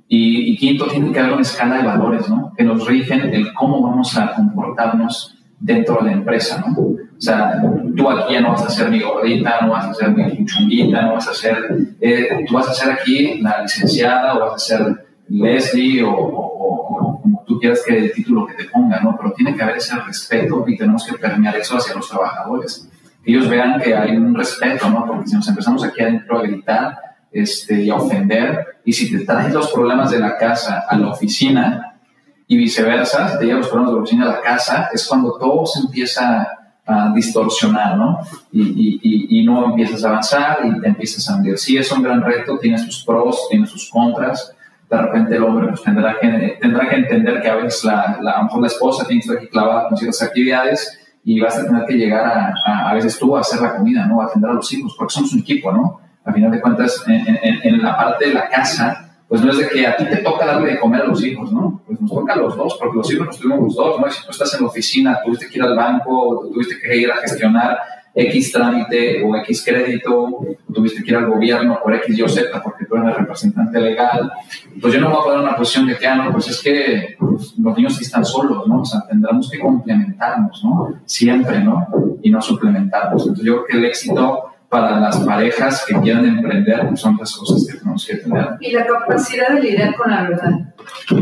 S3: Y, y, quinto, tiene que haber una escala de valores ¿no? que nos rigen el cómo vamos a comportarnos dentro de la empresa. ¿no? O sea, tú aquí ya no vas a ser mi gordita, no vas a ser mi chunguita, no vas a ser, eh, tú vas a ser aquí la licenciada o vas a ser Leslie o, o, como tú quieras que el título que te ponga, ¿no? Pero tiene que haber ese respeto y tenemos que permear eso hacia los trabajadores. Que ellos vean que hay un respeto, ¿no? Porque si nos empezamos aquí adentro a gritar este, y a ofender, y si te traes los problemas de la casa a la oficina y viceversa, si te llevas los problemas de la oficina a la casa, es cuando todo se empieza a distorsionar, ¿no? Y, no empiezas a avanzar y te empiezas a hundir. Sí, es un gran reto, tiene sus pros, tiene sus contras, de repente el hombre pues, tendrá, que, tendrá que entender que a veces la, la, a lo mejor la esposa tiene que estar clavada con ciertas actividades y vas a tener que llegar a, a, veces tú a hacer la comida, ¿no? A atender a los hijos, porque somos un equipo, ¿no? A final de cuentas, en, en, en la parte de la casa, pues no es de que a ti te toca darle de comer a los hijos, ¿no? Pues nos toca a los dos, porque los hijos nos tuvimos los dos, ¿no? Y si tú estás en la oficina, tuviste que ir al banco, tuviste que ir a gestionar X trámite o X crédito, tuviste que ir al gobierno por X, Y Z, porque tú eres el representante legal, pues yo no voy a poner una posición de que, ah, no, pues es que pues, los niños sí están solos, ¿no? O sea, tendremos que complementarnos, ¿no? Siempre, ¿no? Y no suplementarnos. Entonces yo creo que el éxito para las parejas que quieran emprender pues son las cosas que tenemos que tener.
S2: Y la capacidad de lidiar con la verdad.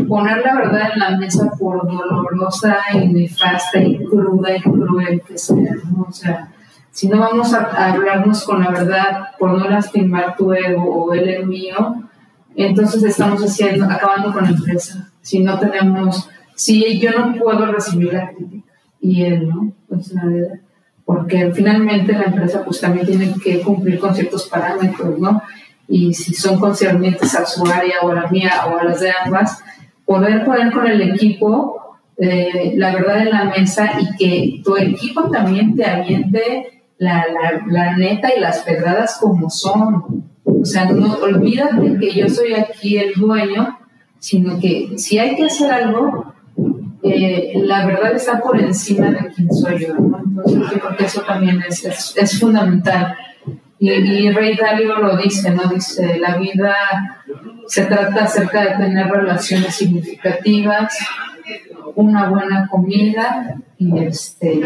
S2: Poner la verdad en la mesa por dolorosa y nefasta y cruda y cruel que sea, ¿no? O sea, si no vamos a, hablarnos con la verdad por no lastimar tu ego o el, el mío, entonces estamos haciendo, acabando con la empresa. Si no tenemos, si yo no puedo recibir la crítica y él, ¿no? Pues, porque finalmente la empresa pues también tiene que cumplir con ciertos parámetros, ¿no? Y si son concernientes a su área o a la mía o a las de ambas, poder poner con el equipo eh, la verdad en la mesa y que tu equipo también te aviente la, la, la, neta y las pedradas como son. O sea, no olvídate que yo soy aquí el dueño, sino que si hay que hacer algo, eh, la verdad está por encima de quién soy yo. ¿no? Entonces, yo creo que eso también es, es, es fundamental. Y, y, Rey Dalio lo dice, ¿no? Dice, la vida se trata acerca de tener relaciones significativas, una buena comida y, este,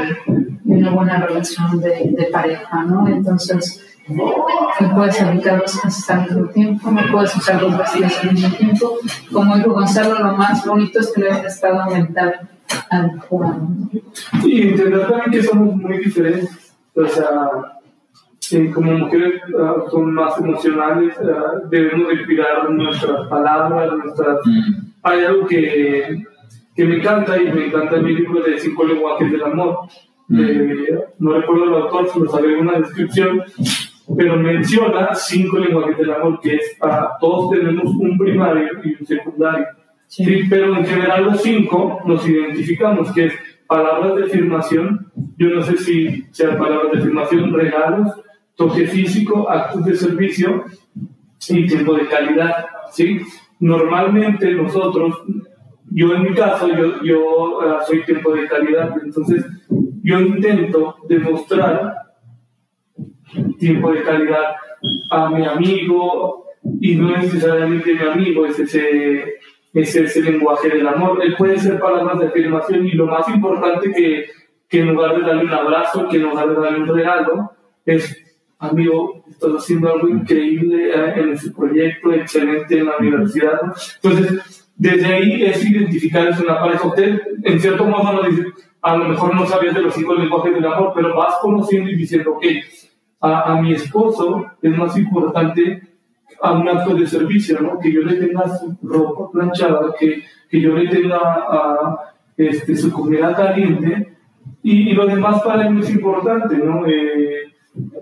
S2: una buena relación de, de pareja, ¿no? Entonces, no puedes evitar dos cosas al mismo tiempo, no puedes usar dos vacíos al mismo tiempo. Como dijo Gonzalo, lo más bonito es tener un estado mental adecuado.
S1: Y entender también que somos muy diferentes. O sea, eh, como mujeres uh, son más emocionales, uh, debemos de cuidar nuestras palabras, nuestras... Mm. Hay algo que que me encanta y me encanta mi libro de cinco lenguajes del amor. Mm. no recuerdo el autor, se lo sabe en una descripción, pero menciona cinco lenguajes del amor, que es para todos tenemos un primario y un secundario. Sí. pero en general los cinco nos identificamos, que es palabras de afirmación, yo no sé si sean palabras de afirmación, regalos, toque físico, actos de servicio y tiempo de calidad. ¿sí? Normalmente nosotros yo en mi caso, yo, yo uh, soy tiempo de calidad, entonces yo intento demostrar tiempo de calidad a mi amigo y no necesariamente mi amigo es ese, es ese lenguaje del amor. Él puede ser palabras de afirmación y lo más importante que, que en lugar de darle un abrazo, que en lugar de darle un regalo, es, amigo, estás haciendo algo increíble eh, en ese proyecto, excelente en la universidad. Entonces, desde ahí es identificar es una pareja. Usted, en cierto modo, dice, a lo mejor no sabías de los cinco lenguajes del amor, pero vas conociendo y diciendo, ok, a, a mi esposo es más importante a un acto de servicio, ¿no? Que yo le tenga su ropa planchada, que, que yo le tenga a, este, su comida caliente, y, y, lo demás para él no es importante, ¿no? Eh,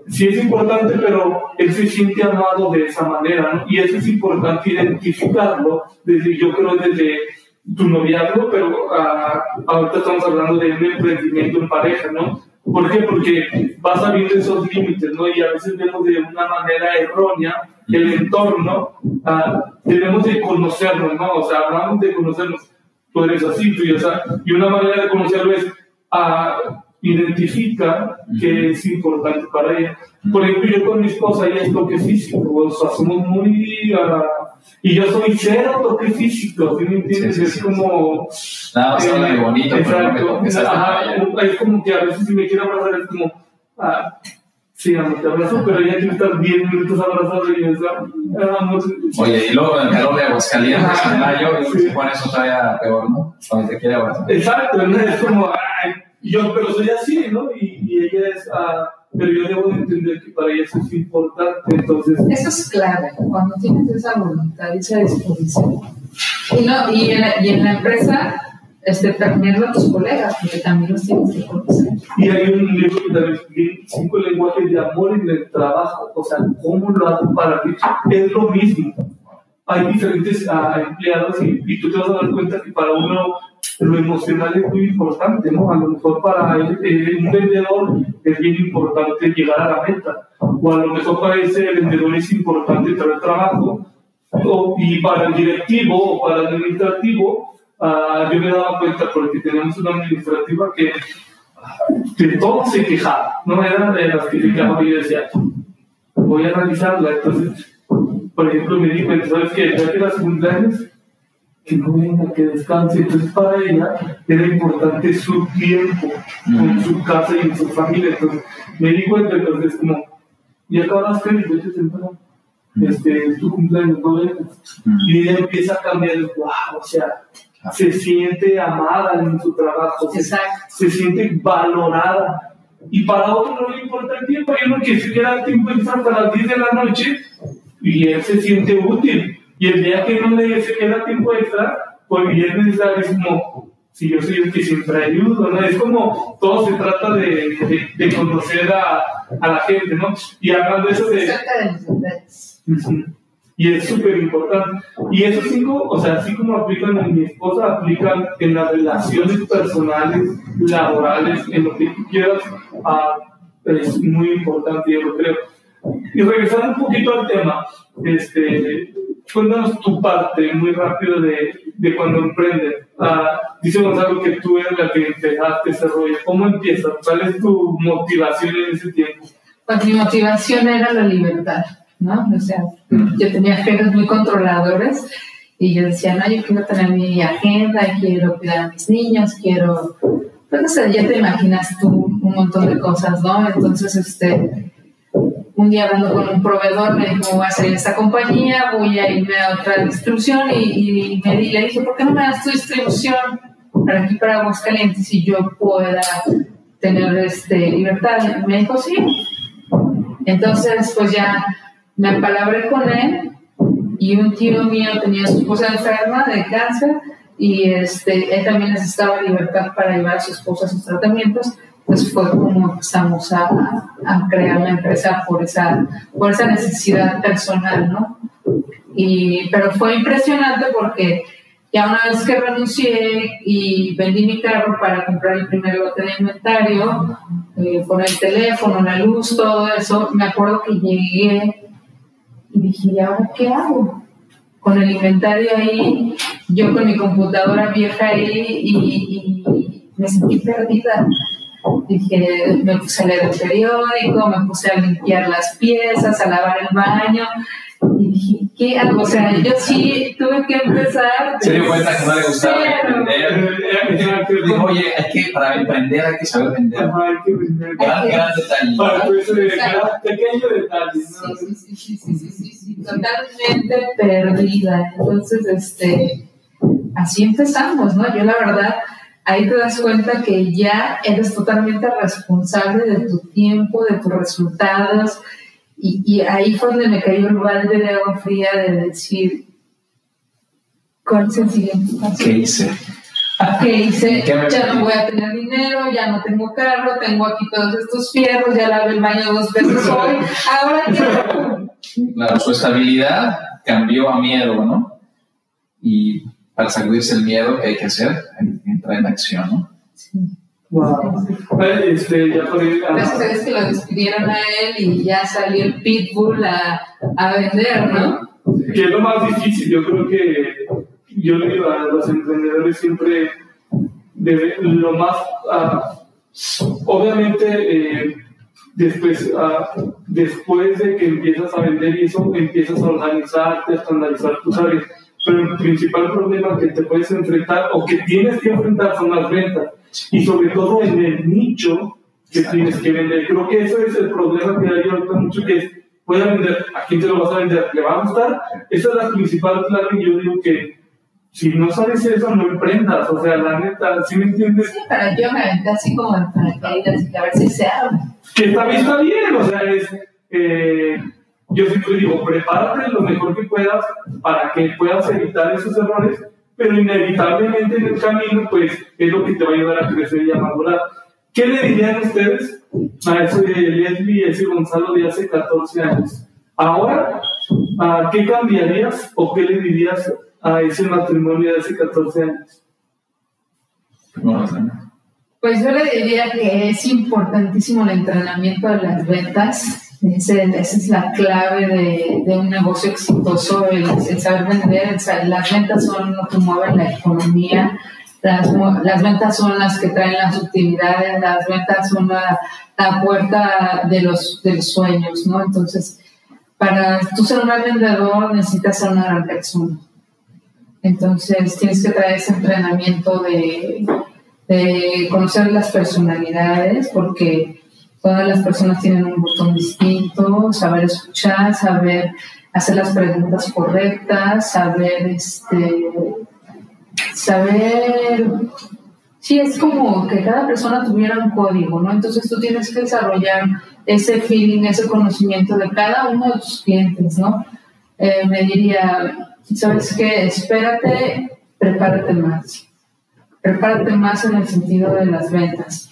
S1: sí es importante, pero él se siente amado de esa manera, ¿no? Y eso es importante identificarlo, desde, yo creo desde tu noviazgo, pero uh, ahorita estamos hablando de un emprendimiento en pareja, ¿no? ¿Por qué? Porque vas sabiendo esos límites, ¿no? Y a veces vemos de una manera errónea el entorno, ah, tenemos de conocernos, ¿no? O sea, hablamos de conocernos. Tú eres así, tú y, o sea, y una manera de conocerlo es a identifica que es importante para ella. Por ejemplo, yo con mi esposa, ella es toque físico, o sea, somos muy... Uh, y yo soy cero toque físico, ¿sí me entiendes? es como...
S3: Nada más eh, bonito,
S1: exacto, es como que a veces si me quiero abrazar es como... Ah, Sí, amor, te abrazo, pero ya que estás 10 minutos abrazado y es amor.
S3: Oye, y luego en el calor de Aguascalientes, en mayo, y se pone eso todavía peor, ¿no? Cuando te quiere abrazar.
S1: Exacto, es como, ay, yo, pero soy así, ¿no? Y, y ella es, uh, pero yo debo entender que para ella eso es importante, entonces...
S2: Eso es clave, cuando tienes esa voluntad, esa disposición. Y, no, y, en, la, y en la empresa, este, también a tus colegas, porque también los tienes que conocer.
S1: Y hay un libro que también cinco lenguajes de amor en el trabajo, o sea, ¿cómo lo hago para mí? Es lo mismo. Hay diferentes uh, empleados y, y tú te vas a dar cuenta que para uno lo emocional es muy importante, ¿no? A lo mejor para eh, un vendedor es bien importante llegar a la meta, o a lo mejor para ese vendedor es importante traer trabajo, o, y para el directivo o para el administrativo, uh, yo me daba cuenta porque tenemos una administrativa que de todo se quejaba, no era de las que se quejaban y decía, voy a analizarla, entonces, por ejemplo, me di cuenta, ¿sabes qué? Ya que las cumpleaños, que no venga, que descanse. Entonces para ella era importante su tiempo con su casa y en su familia. Entonces me di cuenta, entonces como, y acabaste vete temprano. Este, tu cumpleaños, no. Y ella empieza a cambiar, wow, o sea, se siente amada en su trabajo, se, se, siente valorada. Y para otro no le importa el tiempo, hay uno que se queda el tiempo hasta las 10 de la noche y él se siente útil y el día que no le se queda tiempo extra, pues es necesario, es como, si yo soy el que siempre ayudo, ¿no? Es como, todo se trata de, de, conocer a, a, la gente, ¿no? Y hablando de eso de... Y es súper importante. Y esos cinco, o sea, así como aplican en mi esposa, aplican en las relaciones personales, laborales, en lo que tú quieras, ah, es muy importante, yo lo creo. Y regresando un poquito al tema, este, cuéntanos tu parte muy rápido de, de cuando emprendes. Ah, dice Gonzalo que tú eres la que empezaste ese rollo. ¿Cómo empiezas? ¿Cuál es tu motivación en ese tiempo?
S2: Pues mi motivación era la libertad, ¿no? O sea, yo tenía jefes muy controladores y yo decía, no, yo quiero tener mi agenda, quiero cuidar a mis niños, quiero... Pues no sé, ya te imaginas tú un montón de cosas, ¿no? Entonces, este un día hablando con un proveedor, me dijo, voy a salir de esta compañía, voy a irme a otra distribución y, me le dije, ¿por qué no me das tu distribución para aquí, para Aguascalientes, y yo pueda tener este, libertad? Me dijo, sí. Entonces, pues ya me apalabré con él y un tío mío tenía su esposa enferma de cáncer y este, él también necesitaba libertad para llevar a su esposa a sus tratamientos pues fue como empezamos a, crear la empresa por esa, por esa necesidad personal, ¿no? Y, pero fue impresionante porque ya una vez que renuncié y vendí mi carro para comprar el primer lote de inventario, eh, con el teléfono, la luz, todo eso, me acuerdo que llegué y dije, ¿y ahora qué hago? Con el inventario ahí, yo con mi computadora vieja ahí y me sentí perdida Dije, me puse a leer el periódico, me puse a limpiar las piezas, a lavar el baño. Y dije, ¿qué hago? O sea, yo sí tuve que empezar.
S3: Se dio cuenta que no le gustaba emprender. Dijo, oye, hay que, para emprender hay que saber vender. hay que vender. Gran, gran detalle.
S1: Pequeño detalle.
S2: Sí, sí, sí, sí, sí, sí, totalmente perdida. Entonces, este, así empezamos, ¿no? Yo la verdad ahí te das cuenta que ya eres totalmente responsable de tu tiempo, de tus resultados. Y, ahí fue donde me cayó el balde de agua fría de decir, ¿cuál es el siguiente paso?
S3: ¿Qué hice?
S2: ¿Qué hice? ya no voy a tener dinero, ya no tengo carro, tengo aquí todos estos fierros, ya lavé el baño dos veces hoy. Ahora
S3: qué? Claro, su estabilidad cambió a miedo, ¿no? Y para sacudirse el miedo, ¿qué hay que hacer? Entrar en acción, ¿no? Sí.
S1: Wow. Este, ya por ahí, ah,
S2: Gracias a Dios que lo despidieron a él y ya salió el pitbull a, a vender, ¿no?
S1: que es lo más difícil. Yo creo que yo le digo a los emprendedores siempre debe- lo más, ah, obviamente eh, después, ah, después de que empiezas a vender y eso, empiezas a organizarte, a estandarizar tus áreas. Pero el principal problema que te puedes enfrentar o que tienes que enfrentar son las ventas y sobre todo en el nicho que tienes que vender. Creo que eso es el problema que hay ahorita mucho que es, pueda vender, ¿a quién te lo vas a vender? ¿Le va a gustar? Esa es la principal clave y yo digo que si no sabes eso, no emprendas. O sea, la neta, ¿sí me entiendes?
S2: Sí, pero yo me aventé así como en paracaídas y a ver si se abre.
S1: Que también está bien, o sea, es... eh, yo siempre digo, prepárate lo mejor que puedas para que puedas evitar esos errores, pero inevitablemente en el camino, pues es lo que te va a ayudar a crecer y a madurar. ¿Qué le dirían ustedes a ese Leslie, ese Gonzalo de hace 14 años? Ahora, ¿a ¿qué cambiarías o qué le dirías a ese matrimonio de hace 14 años?
S2: Pues yo le diría que es importantísimo el entrenamiento de las ventas. Ese- esa es la clave de, de un negocio exitoso, el, saber vender. las ventas son lo que mueven la economía. Las, las ventas son las que traen las utilidades, las ventas son la, la puerta de los, de los sueños, ¿no? Entonces, para tú ser un gran vendedor necesitas ser una gran persona. Entonces, tienes que traer ese entrenamiento de, de conocer las personalidades, porque todas las personas tienen un botón distinto, saber escuchar, saber hacer las preguntas correctas, saber este saber sí es como que cada persona tuviera un código, ¿no? Entonces tú tienes que desarrollar ese feeling, ese conocimiento de cada uno de tus clientes, ¿no? Eh, me diría, ¿sabes qué? Espérate, prepárate más prepárate más en el sentido de las ventas.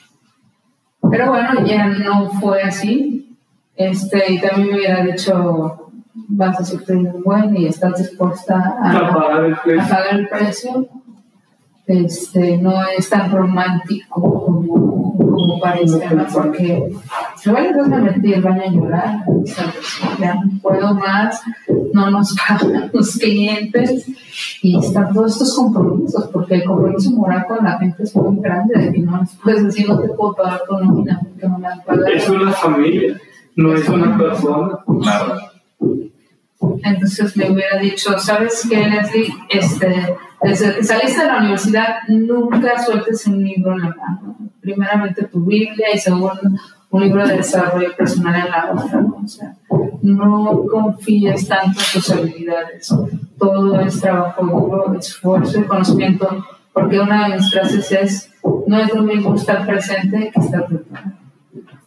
S2: Pero bueno, ya no fue así. Este, y también me hubiera dicho, vas a sufrir un buen y estás dispuesta
S1: A
S2: a,
S1: pagar el
S2: a
S1: precio.
S2: pagar el precio. Este, no es tan romántico como, como parece, ¿no? Porque igual entonces me metí al baño a llorar, ¿sabes? ya no puedo más, no nos pagan los clientes y están todos estos compromisos, porque el compromiso moral con la gente es muy grande, de que no les puedes decir no te puedo pagar tu nómina porque no me han pagado.
S1: Es una familia, no es una persona.
S3: Claro.
S2: Entonces le hubiera dicho, ¿sabes qué, Leslie? Este, desde que saliste de la universidad, nunca sueltes un libro en la mano. Primeramente tu Biblia y segundo un libro de desarrollo personal en la otra. ¿no? O sea, no confíes tanto en tus habilidades. Todo es trabajo duro, esfuerzo y conocimiento, porque una de mis frases es, no es lo mismo estar presente que estar preparado.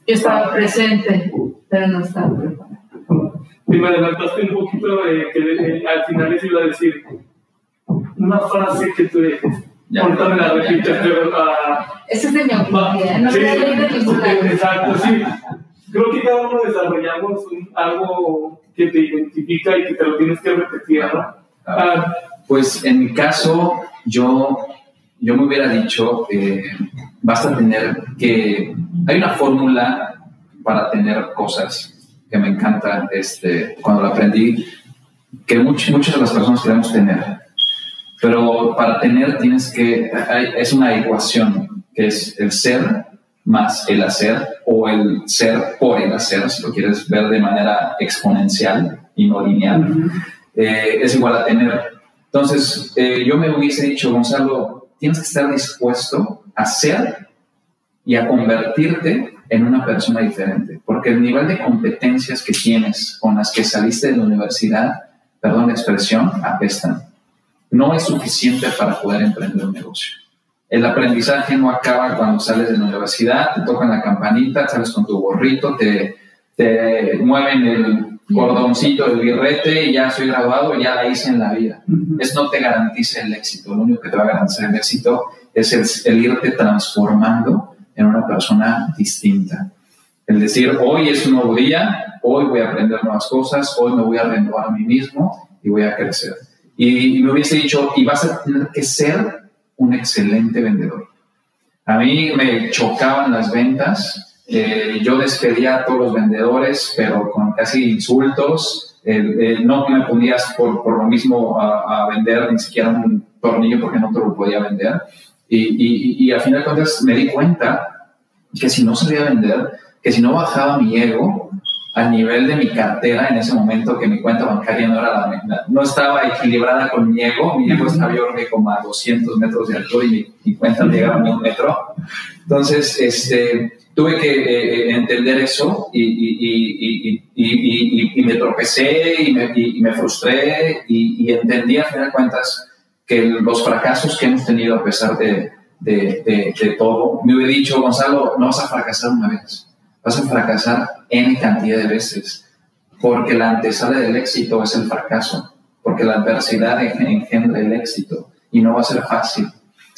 S2: Yo estaba presente, pero no estaba preparado.
S1: Y me adelantaste un poquito eh, que eh, al final les iba a decir una frase que tú.
S3: Ya.
S1: Ahorita me la repites, pero ah,
S2: Ese es de mi autoría, no
S1: sí,
S2: me de lado.
S1: exacto, sí. Creo que cada uno desarrollamos un- algo que te identifica y que te lo tienes que repetir, ¿no? Ah,
S3: Pues en mi caso, yo, yo me hubiera dicho, eh, basta tener que... Hay una fórmula para tener cosas que me encanta este, cuando la aprendí, que much- muchas de las personas queremos tener. Pero para tener tienes que... hay- es una ecuación, que es el ser más el hacer o el ser por el hacer, si lo quieres ver de manera exponencial y no lineal eh, es igual a tener. Entonces, eh, yo me hubiese dicho, Gonzalo, tienes que estar dispuesto a ser y a convertirte en una persona diferente, porque el nivel de competencias que tienes con las que saliste de la universidad, perdón la expresión, apestan. No es suficiente para poder emprender un negocio. El aprendizaje no acaba cuando sales de la universidad, te tocan la campanita, sales con tu gorrito, te, te mueven el cordoncito del birrete y ya soy graduado, ya la hice en la vida. Eso no te garantiza el éxito. Lo único que te va a garantizar el éxito es el, el irte transformando en una persona distinta. El decir, hoy es un nuevo día, hoy voy a aprender nuevas cosas, hoy me voy a renovar a mí mismo y voy a crecer. Y, me hubiese dicho, y vas a tener que ser un excelente vendedor. A mí me chocaban las ventas. Eh, yo despedía a todos los vendedores, pero con casi insultos. no me ponías por, por lo mismo a, vender ni siquiera un tornillo porque no te lo podía vender. Y, y, y, al final de cuentas me di cuenta que si no sabía vender, que si no bajaba mi ego, al nivel de mi cartera en ese momento que mi cuenta bancaria no, era la, no estaba equilibrada con mi ego, mi ego estaba yo como a 200 metros de altura y mi, cuenta llegaba a un metro. Entonces, este, tuve que eh, eh, entender eso y, y, y, y, me tropecé y me, me frustré y, entendí a final de cuentas que los fracasos que hemos tenido a pesar de, de, de, de todo, me hubiera dicho, Gonzalo, no vas a fracasar una vez vas a fracasar N cantidad de veces, porque la antesala del éxito es el fracaso, porque la adversidad engendra el éxito y no va a ser fácil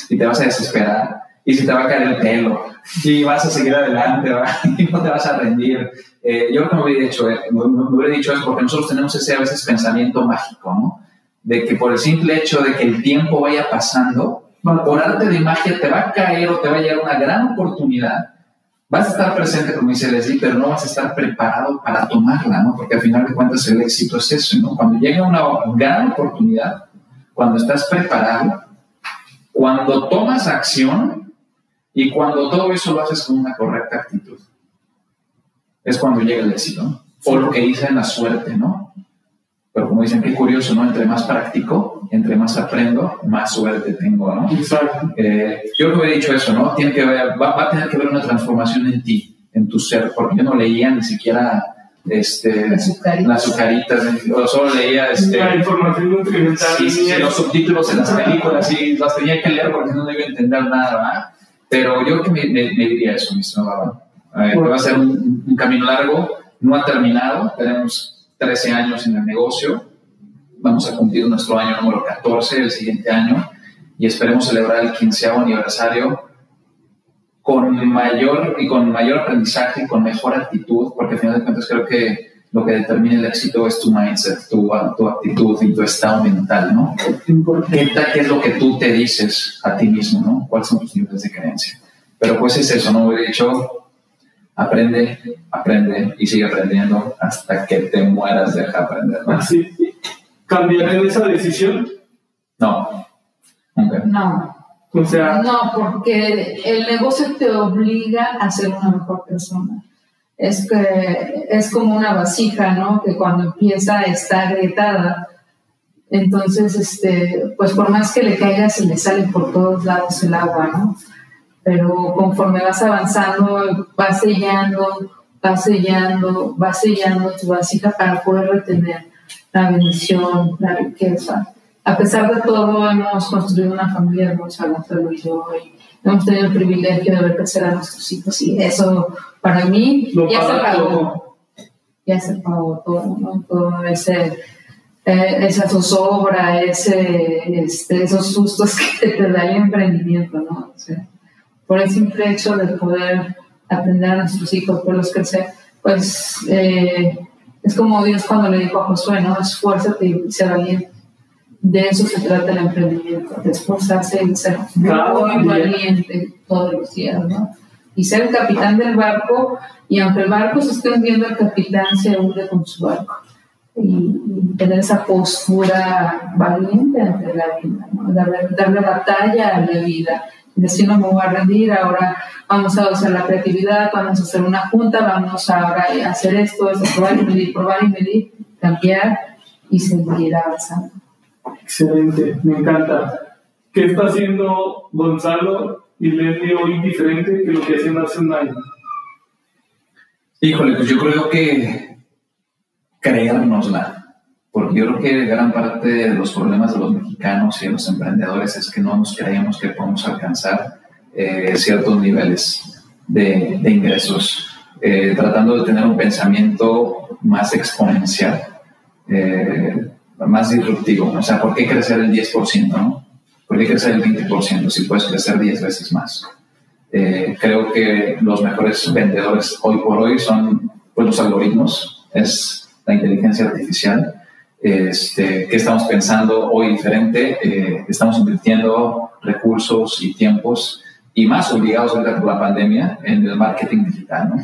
S3: y te vas a desesperar y si te va a caer el pelo y vas a seguir adelante y no te vas a rendir. Eh, yo no me hubiera dicho, eh, me, hubiera dicho eso porque nosotros tenemos ese a veces pensamiento mágico, ¿no? De que por el simple hecho de que el tiempo vaya pasando, por arte de magia te va a caer o te va a llegar una gran oportunidad Vas a estar presente, como dice Leslie, pero no vas a estar preparado para tomarla, ¿no? Porque al final de cuentas el éxito es eso, ¿no? Cuando llega una gran oportunidad, cuando estás preparado, cuando tomas acción y cuando todo eso lo haces con una correcta actitud, es cuando llega el éxito, O lo que dice en la suerte, ¿no? Pero como dicen, qué curioso, ¿no? Entre más practico, entre más aprendo, más suerte tengo, ¿no?
S1: Exacto.
S3: Eh, yo creo que he dicho eso, ¿no? Tiene que ver, va, a tener que ver una transformación en ti, en tu ser, porque yo no leía ni siquiera este, las azucaritas, solo leía este,
S1: la información nutrimental.
S3: Sí, sí, los subtítulos en las películas, y las tenía que leer porque no debía entender nada, ¿verdad? Pero yo creo que me, me, diría eso, mi estimado. va a ser un, un camino largo, no ha terminado, tenemos 13 años en el negocio. Vamos a cumplir nuestro año número 14 el siguiente año y esperemos celebrar el 15 aniversario con mayor y con mayor aprendizaje, con mejor actitud, porque al final de cuentas creo que lo que determina el éxito es tu mindset, tu, tu actitud y tu estado mental, ¿no? ¿Qué, ¿Qué es lo que tú te dices a ti mismo, ¿no? ¿Cuáles son tus niveles de creencia? Pero pues es eso, ¿no? He dicho, Aprende, aprende y sigue aprendiendo hasta que te mueras, deja aprender.
S1: Así. ¿Cambiaré esa decisión?
S3: No.
S2: No.
S1: O sea.
S2: No, porque el negocio te obliga a ser una mejor persona. Es que es como una vasija, ¿no? Que cuando empieza está agrietada, entonces, este, pues por más que le caiga, se le sale por todos lados el agua, ¿no? Pero conforme vas avanzando, vas sellando, vas sellando, vas sellando tu vasija para poder retener la bendición, la riqueza. A pesar de todo, hemos construido una familia hermosa, Gonzalo y yo, y hemos tenido el privilegio de ver crecer a nuestros hijos, y eso para mí ya se pagó. Ya se pagó todo, ¿no? Todo ese, eh, esa zozobra, ese, este, esos sustos que te da el emprendimiento, ¿no? O sea, por el simple hecho de poder aprender a nuestros hijos, los crecer, pues eh, es como Dios cuando le dijo a Josué, ¿no? Esfuérzate y sé valiente. De eso se trata el emprendimiento, de esforzarse y ser muy valiente todos los días, ¿no? Y ser el capitán del barco, y aunque el barco se esté hundiendo, el capitán se hunde con su barco. Y, tener esa postura valiente ante la vida, ¿no? darle, darle batalla a la vida decir no me voy a rendir, ahora vamos a usar la creatividad, vamos a hacer una junta, vamos ahora a hacer esto, esto, probar y medir, probar y medir, cambiar y seguir avanzando.
S1: Excelente, me encanta. ¿Qué está haciendo Gonzalo y Leslie hoy diferente que lo que hacían hace un año?
S3: Híjole, pues yo creo que creérnosla porque yo creo que gran parte de los problemas de los mexicanos y de los emprendedores es que no nos creemos que podemos alcanzar eh, ciertos niveles de, ingresos, eh, tratando de tener un pensamiento más exponencial, eh, más disruptivo. O sea, ¿por qué crecer el 10%? No? ¿Por qué crecer el 20% si puedes crecer 10 veces más? creo que los mejores vendedores hoy por hoy son pues, los algoritmos, es la inteligencia artificial este, qué estamos pensando hoy diferente. Eh, estamos invirtiendo recursos y tiempos y más obligados ahorita por la pandemia en el marketing digital, ¿no?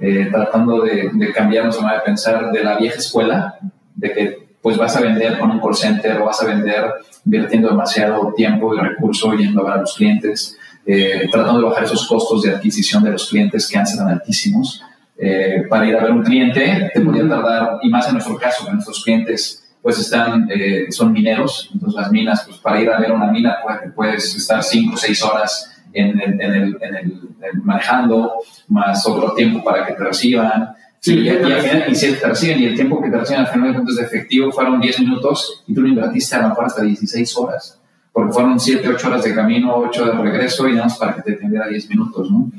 S3: Eh, tratando de, de, cambiar nuestra manera de pensar de la vieja escuela, de que pues vas a vender con un call center o vas a vender invirtiendo demasiado tiempo y recurso yendo a ver a los clientes, eh, tratando de bajar esos costos de adquisición de los clientes que antes eran altísimos. Eh, para ir a ver un cliente te podía tardar, y más en nuestro caso, que nuestros clientes pues están, son mineros, entonces las minas, pues para ir a ver una mina pues, puedes estar 5 o 6 horas en el, en el, en el, manejando, más otro tiempo para que te reciban. Sí, y, al final, y si te reciben, y el tiempo que te reciben al final de cuentas de efectivo fueron 10 minutos y tú lo invertiste a lo mejor hasta 16 horas, porque fueron 7, 8 horas de camino, 8 de regreso y nada más para que te atendiera 10 minutos, ¿no?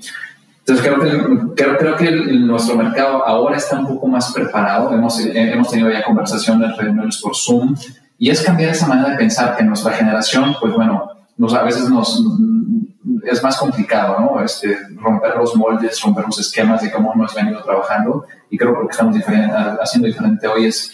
S3: Entonces creo que, creo, creo que nuestro mercado ahora está un poco más preparado. Hemos, hemos tenido ya conversaciones, reuniones por Zoom, y es cambiar esa manera de pensar que nuestra generación, pues bueno, nos, a veces nos, es más complicado, ¿no? Este, romper los moldes, romper los esquemas de cómo hemos venido trabajando y creo que lo que estamos haciendo diferente hoy es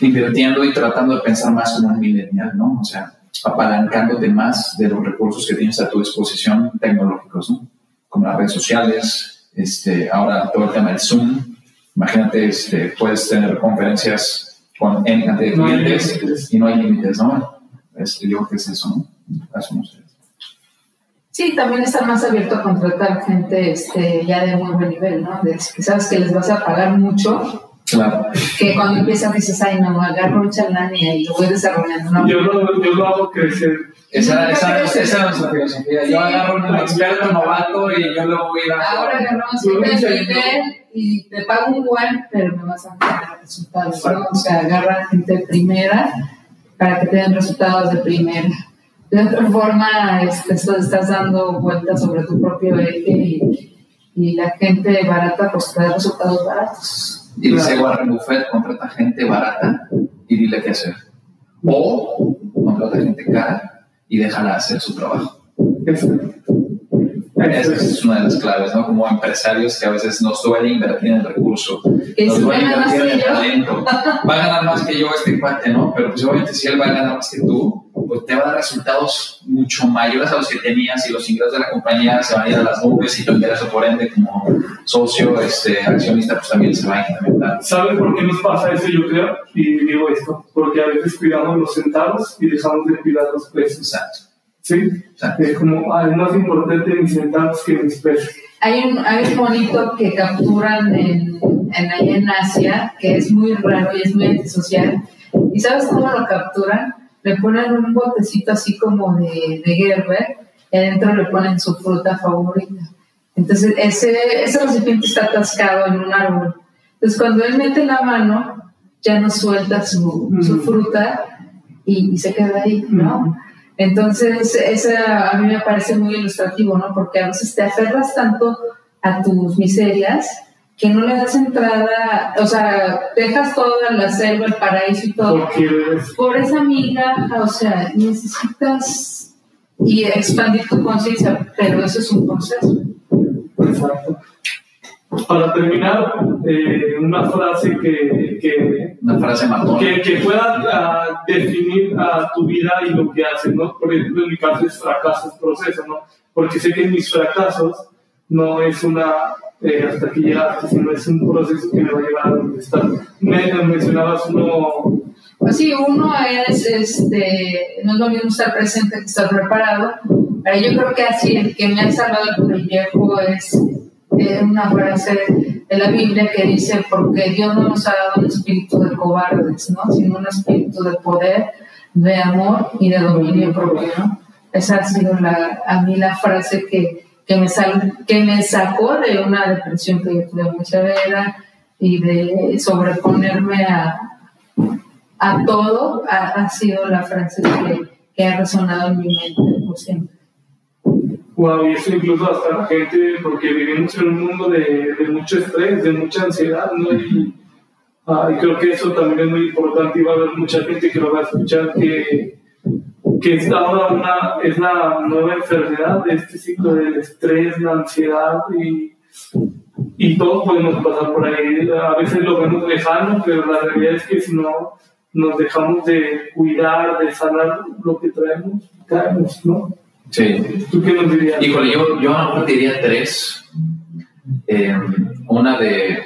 S3: invirtiendo y tratando de pensar más como un millennial, ¿no? O sea, apalancándote más de los recursos que tienes a tu disposición tecnológicos, ¿no? Como las redes sociales, este, ahora todo el tema del Zoom. Imagínate, este, puedes tener conferencias con N cantidad de clientes y no hay límites, ¿no? Este, yo creo que es eso, ¿no? Eso no sé.
S2: Sí, también estar más abierto a contratar gente este, ya de muy buen nivel, ¿no? De que sabes que les vas a pagar mucho.
S3: Claro.
S2: Que cuando empiezas dices, ay, no, agarro un chalán y lo voy desarrollando. ¿no?
S1: Yo, lo, yo lo hago crecer.
S3: Esa, esa, esa, es nuestra filosofía. Yo agarro un experto novato y yo lo voy a.
S2: Ahora agarramos un nivel y te pago un buen, pero me vas a dar resultados. ¿no? O sea, agarra gente primera para que te den resultados de primera de otra forma este, estás dando vueltas sobre tu propio eje y, y la gente barata pues te da resultados baratos.
S3: Y dice Warren Buffett, contrata gente barata y dile qué hacer. O contrata gente cara y déjala hacer su trabajo. Esa es una de las claves, ¿no? Como empresarios que a veces nos duele invertir en el recurso, nos duele invertir en el talento. Va a ganar más que yo este cuate, ¿no? Pero pues obviamente si él va a ganar más que tú, pues te va a dar resultados mucho mayores a los que tenías y los ingresos de la compañía se van a ir a las nubes y tu ingreso por ende como socio, este, accionista, pues también se va a incrementar.
S1: ¿Sabes por qué nos pasa eso, yo creo? Y digo esto, porque a veces cuidamos los centavos y dejamos de cuidar los precios.
S3: Exacto.
S1: Sí, es como, ah, es más importante mis centavos que mis pesos.
S2: Hay un, hay un monito que capturan en, en, ahí en Asia, que es muy raro y es muy antisocial. ¿Y sabes cómo lo capturan? Le ponen un botecito así como de, de Gerber y adentro le ponen su fruta favorita. Entonces, ese, ese recipiente está atascado en un árbol. Entonces, cuando él mete la mano, ya no suelta su, su fruta y, y, se queda ahí, ¿no? Entonces, esa a mí me parece muy ilustrativo, ¿no? Porque a veces te aferras tanto a tus miserias que no le das entrada, o sea, dejas toda la selva, el paraíso y todo por esa amiga, o sea, necesitas y expandir tu conciencia, pero eso es un proceso.
S1: Exacto. Para terminar, eh, una frase que, que,
S3: una frase
S1: que, que, pueda uh, definir a tu vida y lo que haces, ¿no? Por ejemplo, en mi caso es fracaso, es proceso, ¿no? Porque sé que mis fracasos no es una eh, hasta que llegaste, sino es un proceso que me va a llevar a donde estás. Me, mencionabas uno.
S2: Pues sí, uno es, este, no es lo mismo estar presente que estar preparado. Pero yo creo que así el que me ha salvado el viejo es una frase de la Biblia que dice, porque Dios no nos ha dado un espíritu de cobardes, ¿no? sino un espíritu de poder, de amor y de dominio propio. Esa ha sido la, a mí la frase que, que, me sal, que me sacó de una depresión que yo tuve muy severa y de sobreponerme a, a todo, ha, ha sido la frase que, que ha resonado en mi mente por siempre
S1: wow, y eso incluso hasta la gente, porque vivimos en un mundo de, mucho estrés, de mucha ansiedad, ¿no? Y, ah, y, creo que eso también es muy importante y va a haber mucha gente que lo va a escuchar que, que esta ahora una, es la nueva enfermedad de este ciclo del estrés, la ansiedad y, y todos podemos pasar por ahí. A veces lo vemos lejano, pero la realidad es que si no nos dejamos de cuidar, de sanar lo que traemos, caemos, ¿no?
S3: Sí.
S1: ¿Tú qué nos dirías?
S3: Híjole, yo, yo a diría tres. Eh, una de,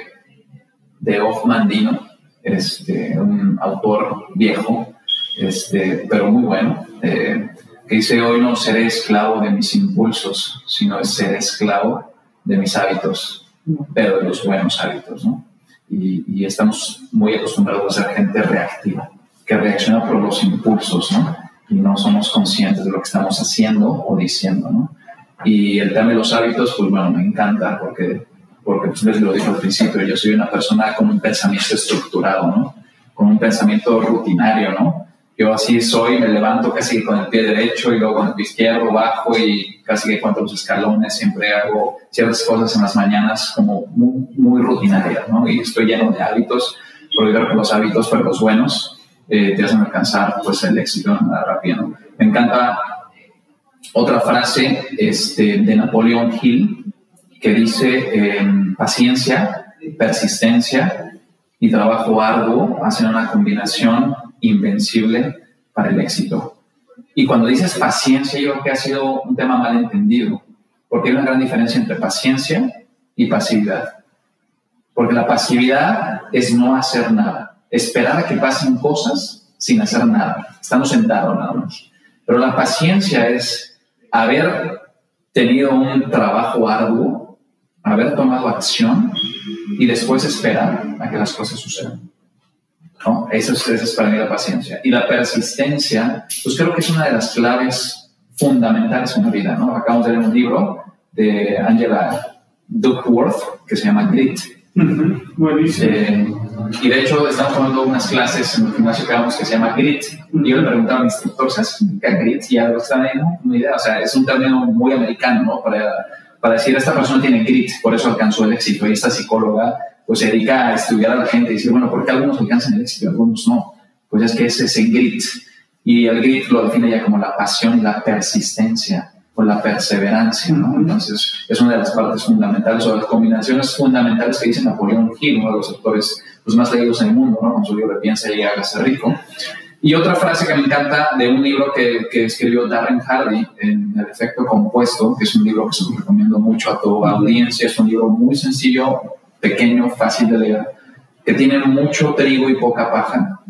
S3: de Hoffman Dino, este, un autor viejo, este, pero muy bueno, eh, que dice, hoy no seré esclavo de mis impulsos, sino seré esclavo de mis hábitos, pero de los buenos hábitos, ¿no? Y, y estamos muy acostumbrados a ser gente reactiva, que reacciona por los impulsos, ¿no? Y no somos conscientes de lo que estamos haciendo o diciendo, ¿no? Y el tema de los hábitos, pues bueno, me encanta porque, porque pues les lo dije al principio, yo soy una persona con un pensamiento estructurado, ¿no? Con un pensamiento rutinario, ¿no? Yo así soy, me levanto casi con el pie derecho y luego con el pie izquierdo bajo y casi que cuento los escalones, siempre hago ciertas cosas en las mañanas como muy, muy rutinarias, ¿no? Y estoy lleno de hábitos, porque creo que los hábitos, pero los buenos, eh, te hacen alcanzar pues el éxito nada rápido, ¿no? Me encanta otra frase este, de Napoleón Hill que dice eh, paciencia, persistencia y trabajo arduo hacen una combinación invencible para el éxito. Y cuando dices paciencia, yo creo que ha sido un tema mal entendido, porque hay una gran diferencia entre paciencia y pasividad. Porque la pasividad es no hacer nada, esperar a que pasen cosas sin hacer nada, estamos sentados nada más. Pero la paciencia es haber tenido un trabajo arduo, haber tomado acción y después esperar a que las cosas sucedan. ¿no? Eso, es, eso es para mí la paciencia. Y la persistencia, pues creo que es una de las claves fundamentales en la vida. ¿no? Acabamos de leer un libro de Angela Duckworth que se llama Grit.
S1: Buenísimo.
S3: Eh, y de hecho estamos tomando unas clases en el gimnasio que damos que se llama Grit. Y yo le preguntaba al instructor, ¿sabes qué Grit? Y algo está no, no idea. O sea, es un término muy americano, ¿no? Para, para decir, esta persona tiene Grit, por eso alcanzó el éxito. Y esta psicóloga pues se dedica a estudiar a la gente y decir, bueno, ¿por qué algunos alcanzan el éxito y algunos no? Pues es que es ese grit. Y el grit lo define ya como la pasión y la persistencia o la perseverancia, ¿no? Entonces, es una de las partes fundamentales o las combinaciones fundamentales que dice Napoleón Hill, uno de los autores pues, más leídos en el mundo, ¿no? Con su libro Piensa y hágase rico. Y otra frase que me encanta de un libro que, que escribió Darren Hardy en El efecto compuesto, que es un libro que se lo recomiendo mucho a toda audiencia, es un libro muy sencillo, pequeño, fácil de leer, que tiene mucho trigo y poca paja,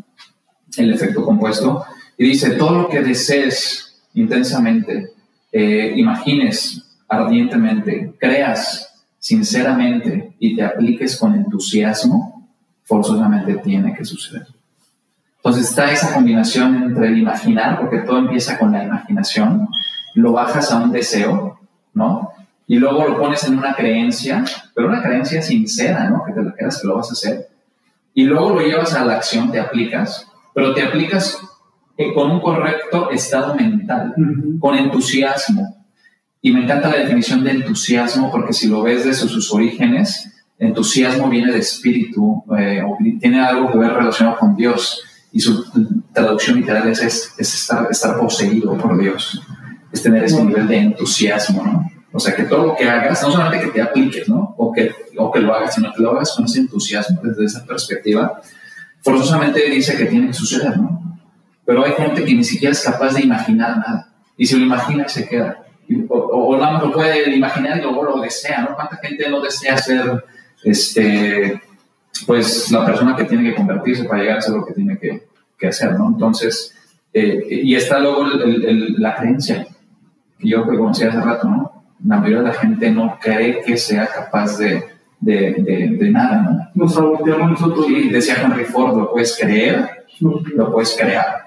S3: el efecto compuesto, y dice, todo lo que desees intensamente, eh, imagines ardientemente, creas sinceramente y te apliques con entusiasmo, forzosamente tiene que suceder. Entonces está esa combinación entre el imaginar, porque todo empieza con la imaginación, lo bajas a un deseo, ¿no? Y luego lo pones en una creencia, pero una creencia sincera, ¿no? Que te la quedas que lo vas a hacer. Y luego lo llevas a la acción, te aplicas, pero te aplicas eh, con un correcto estado mental,
S1: Ujú.
S3: con entusiasmo. Y me encanta la definición de entusiasmo porque si lo ves desde sus orígenes, entusiasmo viene de espíritu, eh, o tiene algo que ver relacionado con Dios. Y su traducción literal es, es, es estar, estar poseído por Dios, es tener ese nivel de entusiasmo, ¿no? O sea, que todo lo que hagas, no solamente que te apliques, ¿no? O que, o que lo hagas, sino que lo hagas con ese entusiasmo desde esa perspectiva, forzosamente dice que tiene que suceder, ¿no? Pero hay gente que ni siquiera es capaz de imaginar nada. Y si lo imagina, se queda. O, o, o nada más lo puede imaginar y luego lo desea, ¿no? ¿Cuánta gente no desea ser, este, pues, la persona que tiene que convertirse para llegar a ser lo que tiene que, que hacer, ¿no? Entonces, eh, y está luego el- el- el- la creencia, que yo que conocí hace rato, ¿no? La mayoría de la gente no cree que sea capaz de, de, de, de nada, ¿no?
S1: Nos saboteamos nosotros.
S3: Sí, decía Henry Ford, lo puedes creer, lo puedes crear.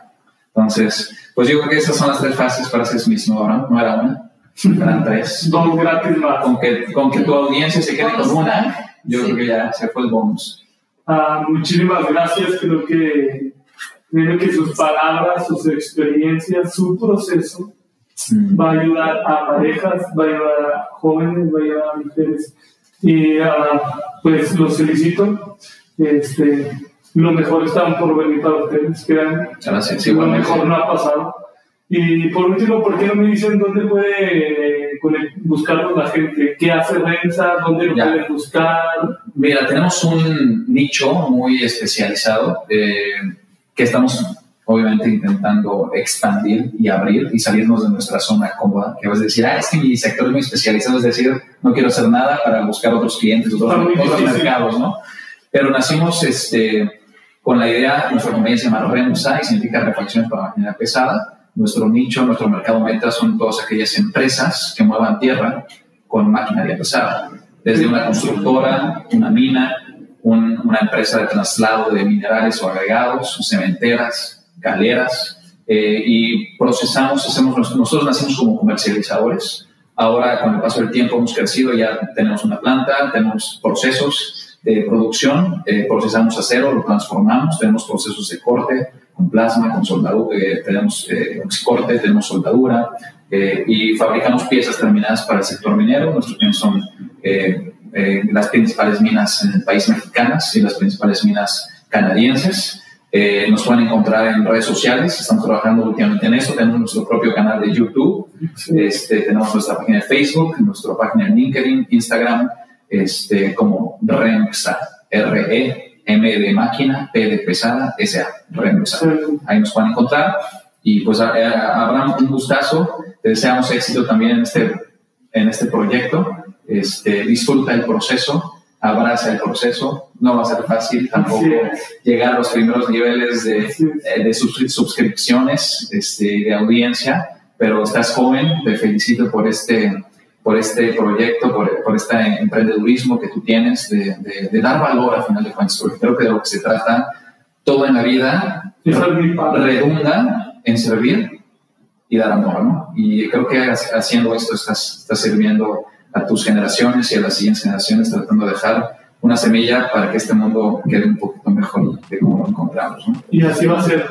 S3: Entonces, pues yo creo que esas son las tres fases para ser Smith, ¿no? No era una, eran tres.
S1: Dos gratis más.
S3: Con que, con que tu audiencia se quede con una, yo creo que ya se fue el bonus.
S1: Ah, muchísimas gracias. Creo que, creo que sus palabras, sus experiencias, su proceso
S3: Mm.
S1: va a ayudar a parejas, va a ayudar a jóvenes, va a ayudar a mujeres. Y ah, pues los felicito. Este, lo mejor está por venir para ustedes, créanme.
S3: Gracias,
S1: lo
S3: igualmente.
S1: mejor no ha pasado. Y por último, ¿por qué no me dicen dónde puede buscarnos la gente? ¿Qué hace Renza? ¿Dónde lo pueden buscar?
S3: Mira, tenemos un nicho muy especializado eh, que estamos obviamente intentando expandir y abrir y salirnos de nuestra zona cómoda, que vas a decir, ah, es que mi sector es muy especializado, es decir, no quiero hacer nada para buscar otros clientes, otros, otros mercados, ¿no? Pero nacimos este, con la idea, nuestra compañía se llama y significa refacciones para maquinaria pesada. Nuestro nicho, nuestro mercado meta son todas aquellas empresas que muevan tierra con maquinaria pesada, desde una constructora, una mina, una empresa de traslado de minerales o agregados, cementeras, galeras, eh, y procesamos, hacemos, nosotros nacimos como comercializadores. Ahora, con el paso del tiempo, hemos crecido, ya tenemos una planta, tenemos procesos de producción, eh, procesamos acero, lo transformamos, tenemos procesos de corte con plasma, con soldadura, eh, tenemos corte, tenemos soldadura y fabricamos piezas terminadas para el sector minero. Nuestros clientes son las principales minas en el país mexicanas y las principales minas canadienses. Eh, nos pueden encontrar en redes sociales, estamos trabajando últimamente en eso, tenemos nuestro propio canal de YouTube, este, tenemos nuestra página de Facebook, nuestra página de LinkedIn, Instagram, este, como REMPSA, R-E-M de máquina, P de pesada, S-A, REMPSA. Ahí nos pueden encontrar. Y pues habrá un gustazo, te deseamos éxito también en este, en este proyecto, este, disfruta el proceso abraza el proceso. No va a ser fácil tampoco llegar a los primeros niveles de, eh, de suscripciones, este, de audiencia, pero estás joven, te felicito por este, por este proyecto, por, por este emprendedurismo que tú tienes, de, de, dar valor al final de cuentas, porque creo que de lo que se trata todo en la vida redunda en servir y dar amor, ¿no? Y creo que haciendo esto estás, estás sirviendo a tus generaciones y a las siguientes generaciones, tratando de dejar una semilla para que este mundo quede un poquito mejor de como lo encontramos.
S1: Y así va a ser.